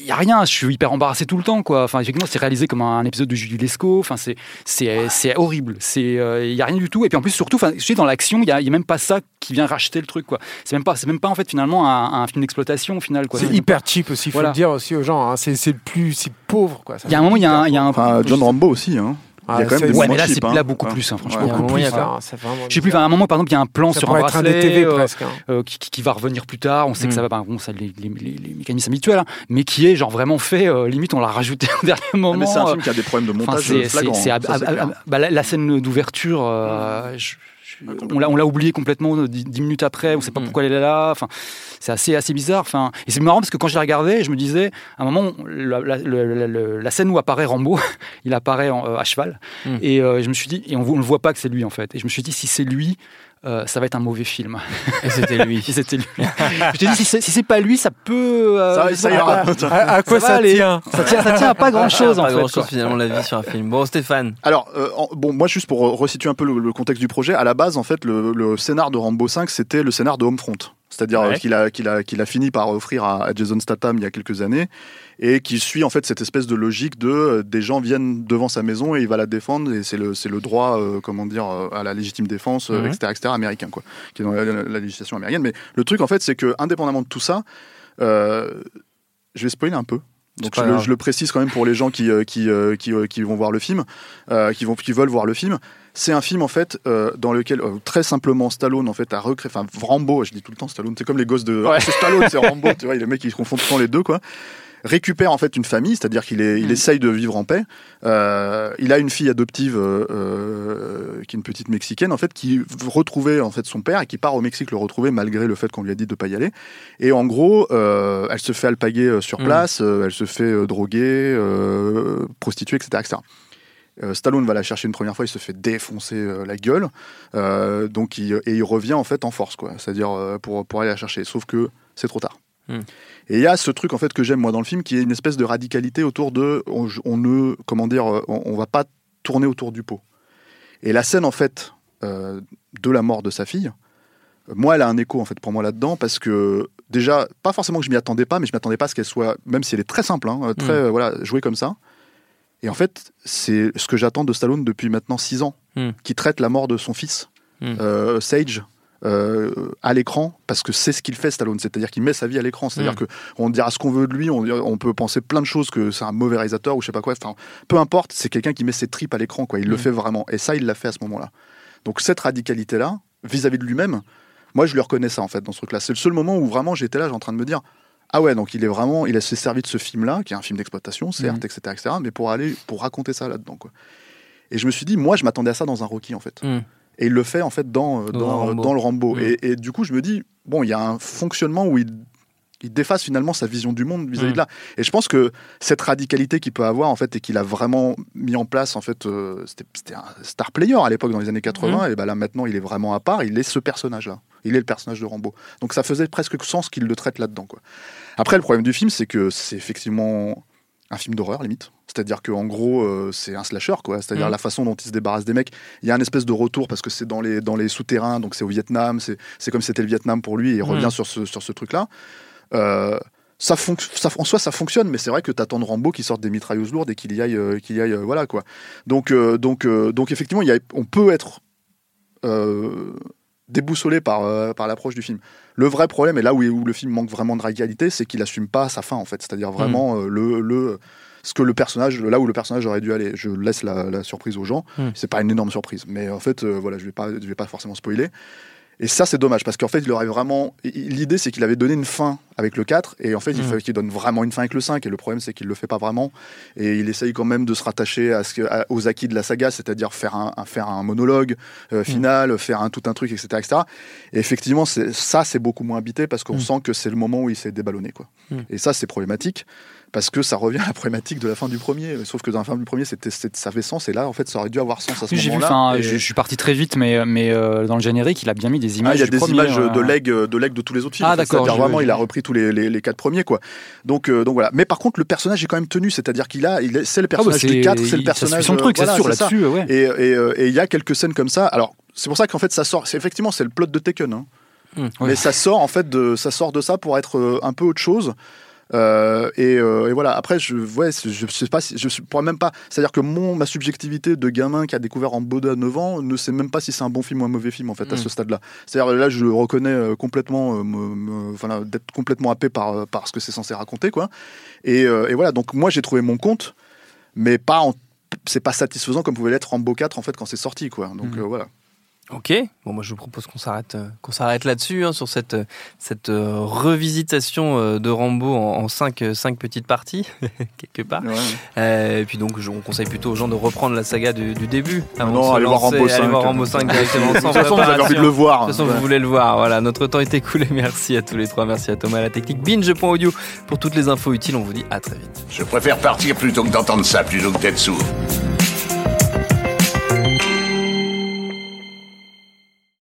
il y a rien. Je suis hyper embarrassé tout le temps, quoi. Enfin, effectivement, c'est réalisé comme un, épisode de Julie Lescaut. Enfin, c'est c'est c'est horrible. C'est euh, il y a rien du tout. Et puis en plus, surtout, enfin, je sais, dans l'action, il y a, a même pas ça qui vient racheter le truc, quoi. C'est même pas c'est même pas en fait finalement un, un film d'exploitation au final, quoi. C'est hyper pas- cheap aussi, il faut Voilà. le dire aussi aux gens. hein. C'est c'est le plus c'est pauvre quoi. Il y a un moment, il y a un, il y a un Enfin, John Rambo aussi. Hein. Il y a Ah, quand même des Ouais, mais là, c'est hein. là beaucoup plus, hein, franchement. Ouais. Beaucoup plus, hein. un- c'est vraiment Je sais plus, à un moment, par exemple, il y a un plan Ça sur un être un bracelet DTV euh, presque. hein. euh, qui, qui- qui va revenir plus tard. On sait que Mm. ça va, ben, bon, ça, les, les, les- les mécanismes habituels, hein, mais qui est genre vraiment fait. euh, limite, on l'a rajouté [laughs] au dernier Ah, moment. mais c'est un euh, film qui a des problèmes de montage c'est- flagrants. bah, la, la scène d'ouverture, euh, je- je- on l'a on l'a oublié complètement euh, dix, minutes après. On sait pas Mm. pourquoi elle est là. Enfin, c'est assez assez bizarre. Enfin, et c'est marrant parce que quand je l'ai regardé, je me disais, à un moment, la, scène où apparaît Rambo, [laughs] il apparaît en, euh, à cheval, Mm. et euh, je me suis dit, et on, le voit pas que c'est lui en fait. Et je me suis dit, si c'est lui. Euh, ça va être un mauvais film. Et c'était lui. [laughs] Si c'était lui. je te dis, si c'est si c'est pas lui, ça peut. euh, Ça- ça ira. [laughs] À, à quoi Ça ça, tient Ça tient, ça tient à pas [laughs] grand chose en Pas fait. grand chose quoi. finalement la vie sur un film. Bon, Stéphane. Alors, euh, en- bon, moi, juste pour euh, resituer un peu le, le contexte du projet, à la base, en fait, le, le scénar de Rambo 5, c'était le scénar de Homefront. C'est-à-dire euh, Ouais. qu'il a, qu'il a, qu'il a fini par offrir à, à Jason Statham il y a quelques années et qui suit en fait cette espèce de logique de euh, des gens viennent devant sa maison et il va la défendre et c'est le, c'est le droit euh, comment dire à la légitime défense euh, Mhm. etc., etc., américain quoi qui est dans la, la- la législation américaine mais le truc en fait c'est que indépendamment de tout ça je vais spoiler un peu donc je le, je le précise quand même pour les gens qui, qui, qui, qui vont voir le film, qui, vont, qui veulent voir le film. C'est un film en fait euh, dans lequel euh, très simplement Stallone en fait a recréé, enfin Rambo, je dis tout le temps Stallone, c'est comme les gosses de, Ouais. Ah, c'est Stallone, c'est [laughs] Rambo, tu vois, les mecs ils confondent tout le temps les deux quoi. Récupère en fait une famille, c'est-à-dire qu'il est, il Mm. essaye de vivre en paix. Euh, il a une fille adoptive euh, euh, qui est une petite mexicaine en fait qui retrouvait en fait son père et qui part au Mexique le retrouver malgré le fait qu'on lui a dit de pas y aller. Et en gros, elle se fait alpaguer sur Mm. place, elle se fait droguer, prostituer, etc. etc. Euh, Stallone va la chercher une première fois, il se fait défoncer euh, la gueule, euh, donc il, et il revient en fait en force, quoi. C'est-à-dire pour, pour aller la chercher. Sauf que c'est trop tard. Mm. Et il y a ce truc en fait que j'aime moi dans le film, qui est une espèce de radicalité autour de, on, on ne, comment dire, on, on va pas tourner autour du pot. Et la scène en fait de la mort de sa fille, moi elle a un écho en fait pour moi là-dedans parce que déjà pas forcément que je m'y attendais pas, mais je m'attendais pas à ce qu'elle soit, même si elle est très simple, hein, très Mm. euh, voilà jouée comme ça. Et en fait, c'est ce que j'attends de Stallone depuis maintenant six ans, Mm. qui traite la mort de son fils, Mm. euh, Sage, euh, à l'écran, parce que c'est ce qu'il fait Stallone, c'est-à-dire qu'il met sa vie à l'écran, c'est-à-dire Mm. que on dira ce qu'on veut de lui, on, on peut penser plein de choses que c'est un mauvais réalisateur ou je sais pas quoi, enfin, peu importe, c'est quelqu'un qui met ses tripes à l'écran, quoi. Il le fait vraiment, et ça, il l'a fait à ce moment-là. Donc cette radicalité-là, vis-à-vis de lui-même, moi, je lui reconnais ça en fait dans ce truc-là. C'est le seul moment où vraiment j'étais là, j'ai en train de me dire. Ah ouais, donc il est vraiment, il s'est servi de ce film-là, qui est un film d'exploitation, certes, etc., etc., mais pour aller, pour raconter ça là-dedans, quoi. Et je me suis dit, moi, je m'attendais à ça dans un Rocky, en fait. Mm. Et il le fait, en fait, dans, euh, Dans dans, Rambo. dans le Rambo. Mm. Et, et du coup, je me dis, bon, il y a un fonctionnement où il, il déface finalement sa vision du monde vis-à-vis de là. Et je pense que cette radicalité qu'il peut avoir, en fait, et qu'il a vraiment mis en place, en fait, euh, c'était un star player à l'époque, dans les années 80, Mm. et ben là, maintenant, il est vraiment à part, il est ce personnage-là. Il est le personnage de Rambo. Donc ça faisait presque sens qu'il le traite là-dedans, quoi. Après, le problème du film, c'est que c'est effectivement un film d'horreur, limite. C'est-à-dire qu'en gros, euh, c'est un slasher, quoi. C'est-à-dire Mhm. la façon dont il se débarrasse des mecs. Il y a un espèce de retour parce que c'est dans les, dans les souterrains, donc c'est au Vietnam, c'est comme c'était le Vietnam pour lui, et il revient Mhm. sur ce, sur ce truc-là. Euh, ça, fonc- ça, en soi, ça fonctionne, mais c'est vrai que t'attends de Rambo qui sorte des mitrailleuses lourdes et qu'il y aille, euh, qu'il y aille, euh, voilà quoi. Donc, donc, donc effectivement, il y a- on peut être déboussolé par, par l'approche du film. Le vrai problème, et là où, où le film manque vraiment de radicalité, c'est qu'il assume pas sa fin en fait. C'est-à-dire vraiment euh, le, le ce que le personnage, là où le personnage aurait dû aller. Je laisse la, la surprise aux gens. Mm. C'est pas une énorme surprise, mais en fait, euh, voilà, je vais pas, je vais pas forcément spoiler. Et ça, c'est dommage parce qu'en fait, il aurait vraiment. L'idée, c'est qu'il avait donné une fin avec le 4, et en fait, il Mm. fallait qu'il donne vraiment une fin avec le 5, et le problème, c'est qu'il le fait pas vraiment. Et il essaye quand même de se rattacher à ce à- aux acquis de la saga, c'est-à-dire faire un, un- faire un monologue euh, final, faire un, tout un truc, etc. etc. Et effectivement, ça, c'est beaucoup moins habité parce qu'on Mm. sent que c'est le moment où il s'est déballonné. Quoi. Et ça, c'est problématique parce que ça revient à la problématique de la fin du premier. Sauf que dans la fin du premier, c'était, ça avait sens, et là, en fait, ça aurait dû avoir sens à ce J'ai vu, moment-là. enfin, Et- je, je suis parti très vite, mais, mais euh, dans le générique, il a bien mis des images. ah, il y a des premier, images de leg de leg de tous les autres films. Ah, d'accord, vraiment, il a repris tous les, les, les quatre premiers, quoi. Donc, euh, donc voilà. Mais par contre, le personnage est quand même tenu, c'est-à-dire qu'il a, il c'est le Ah, bah, personnage du 4, c'est le personnage. son truc, euh, c'est voilà, sûr, c'est ça. là-dessus, ouais. Et et, euh, et il y a quelques scènes comme ça. Alors, c'est pour ça qu'en fait, ça sort. C'est effectivement, c'est le plot de Taken. hein. Mm. Mais ça sort en fait de, ça sort de ça pour être euh, un peu autre chose. Euh, et, euh, et voilà. Après, je, ouais, je sais pas, si, je pourrais même pas. C'est-à-dire que mon ma subjectivité de gamin qui a découvert en Boda à 9 ans ne sait même pas si c'est un bon film ou un mauvais film en fait à Mm. ce stade-là. C'est-à-dire là, je le reconnais euh, complètement, d'être complètement happé par par ce que c'est censé raconter, quoi. Et, et voilà. Donc moi, j'ai trouvé mon compte, mais pas en c'est pas satisfaisant comme pouvait l'être Rambo 4 en fait quand c'est sorti quoi. Donc euh, voilà. Ok, bon moi je vous propose qu'on s'arrête euh, qu'on s'arrête là-dessus hein, sur cette cette euh, revisitation euh, de Rambo en, en cinq cinq petites parties [laughs] quelque part. Ouais. Euh, et puis donc je, on conseille plutôt aux gens de reprendre la saga du, du début. avant Non, allez voir Rambo allez 5. voir Rambo 5 [laughs] directement. De toute façon, vous avez envie de préparation. le voir. De toute façon, Ouais. vous voulez le voir. Voilà, notre temps est écoulé. [laughs] Merci à tous les trois. Merci à Thomas à la technique. Binge.audio pour toutes les infos utiles. On vous dit à très vite. Je préfère partir plutôt que d'entendre ça, plutôt que d'être sourd.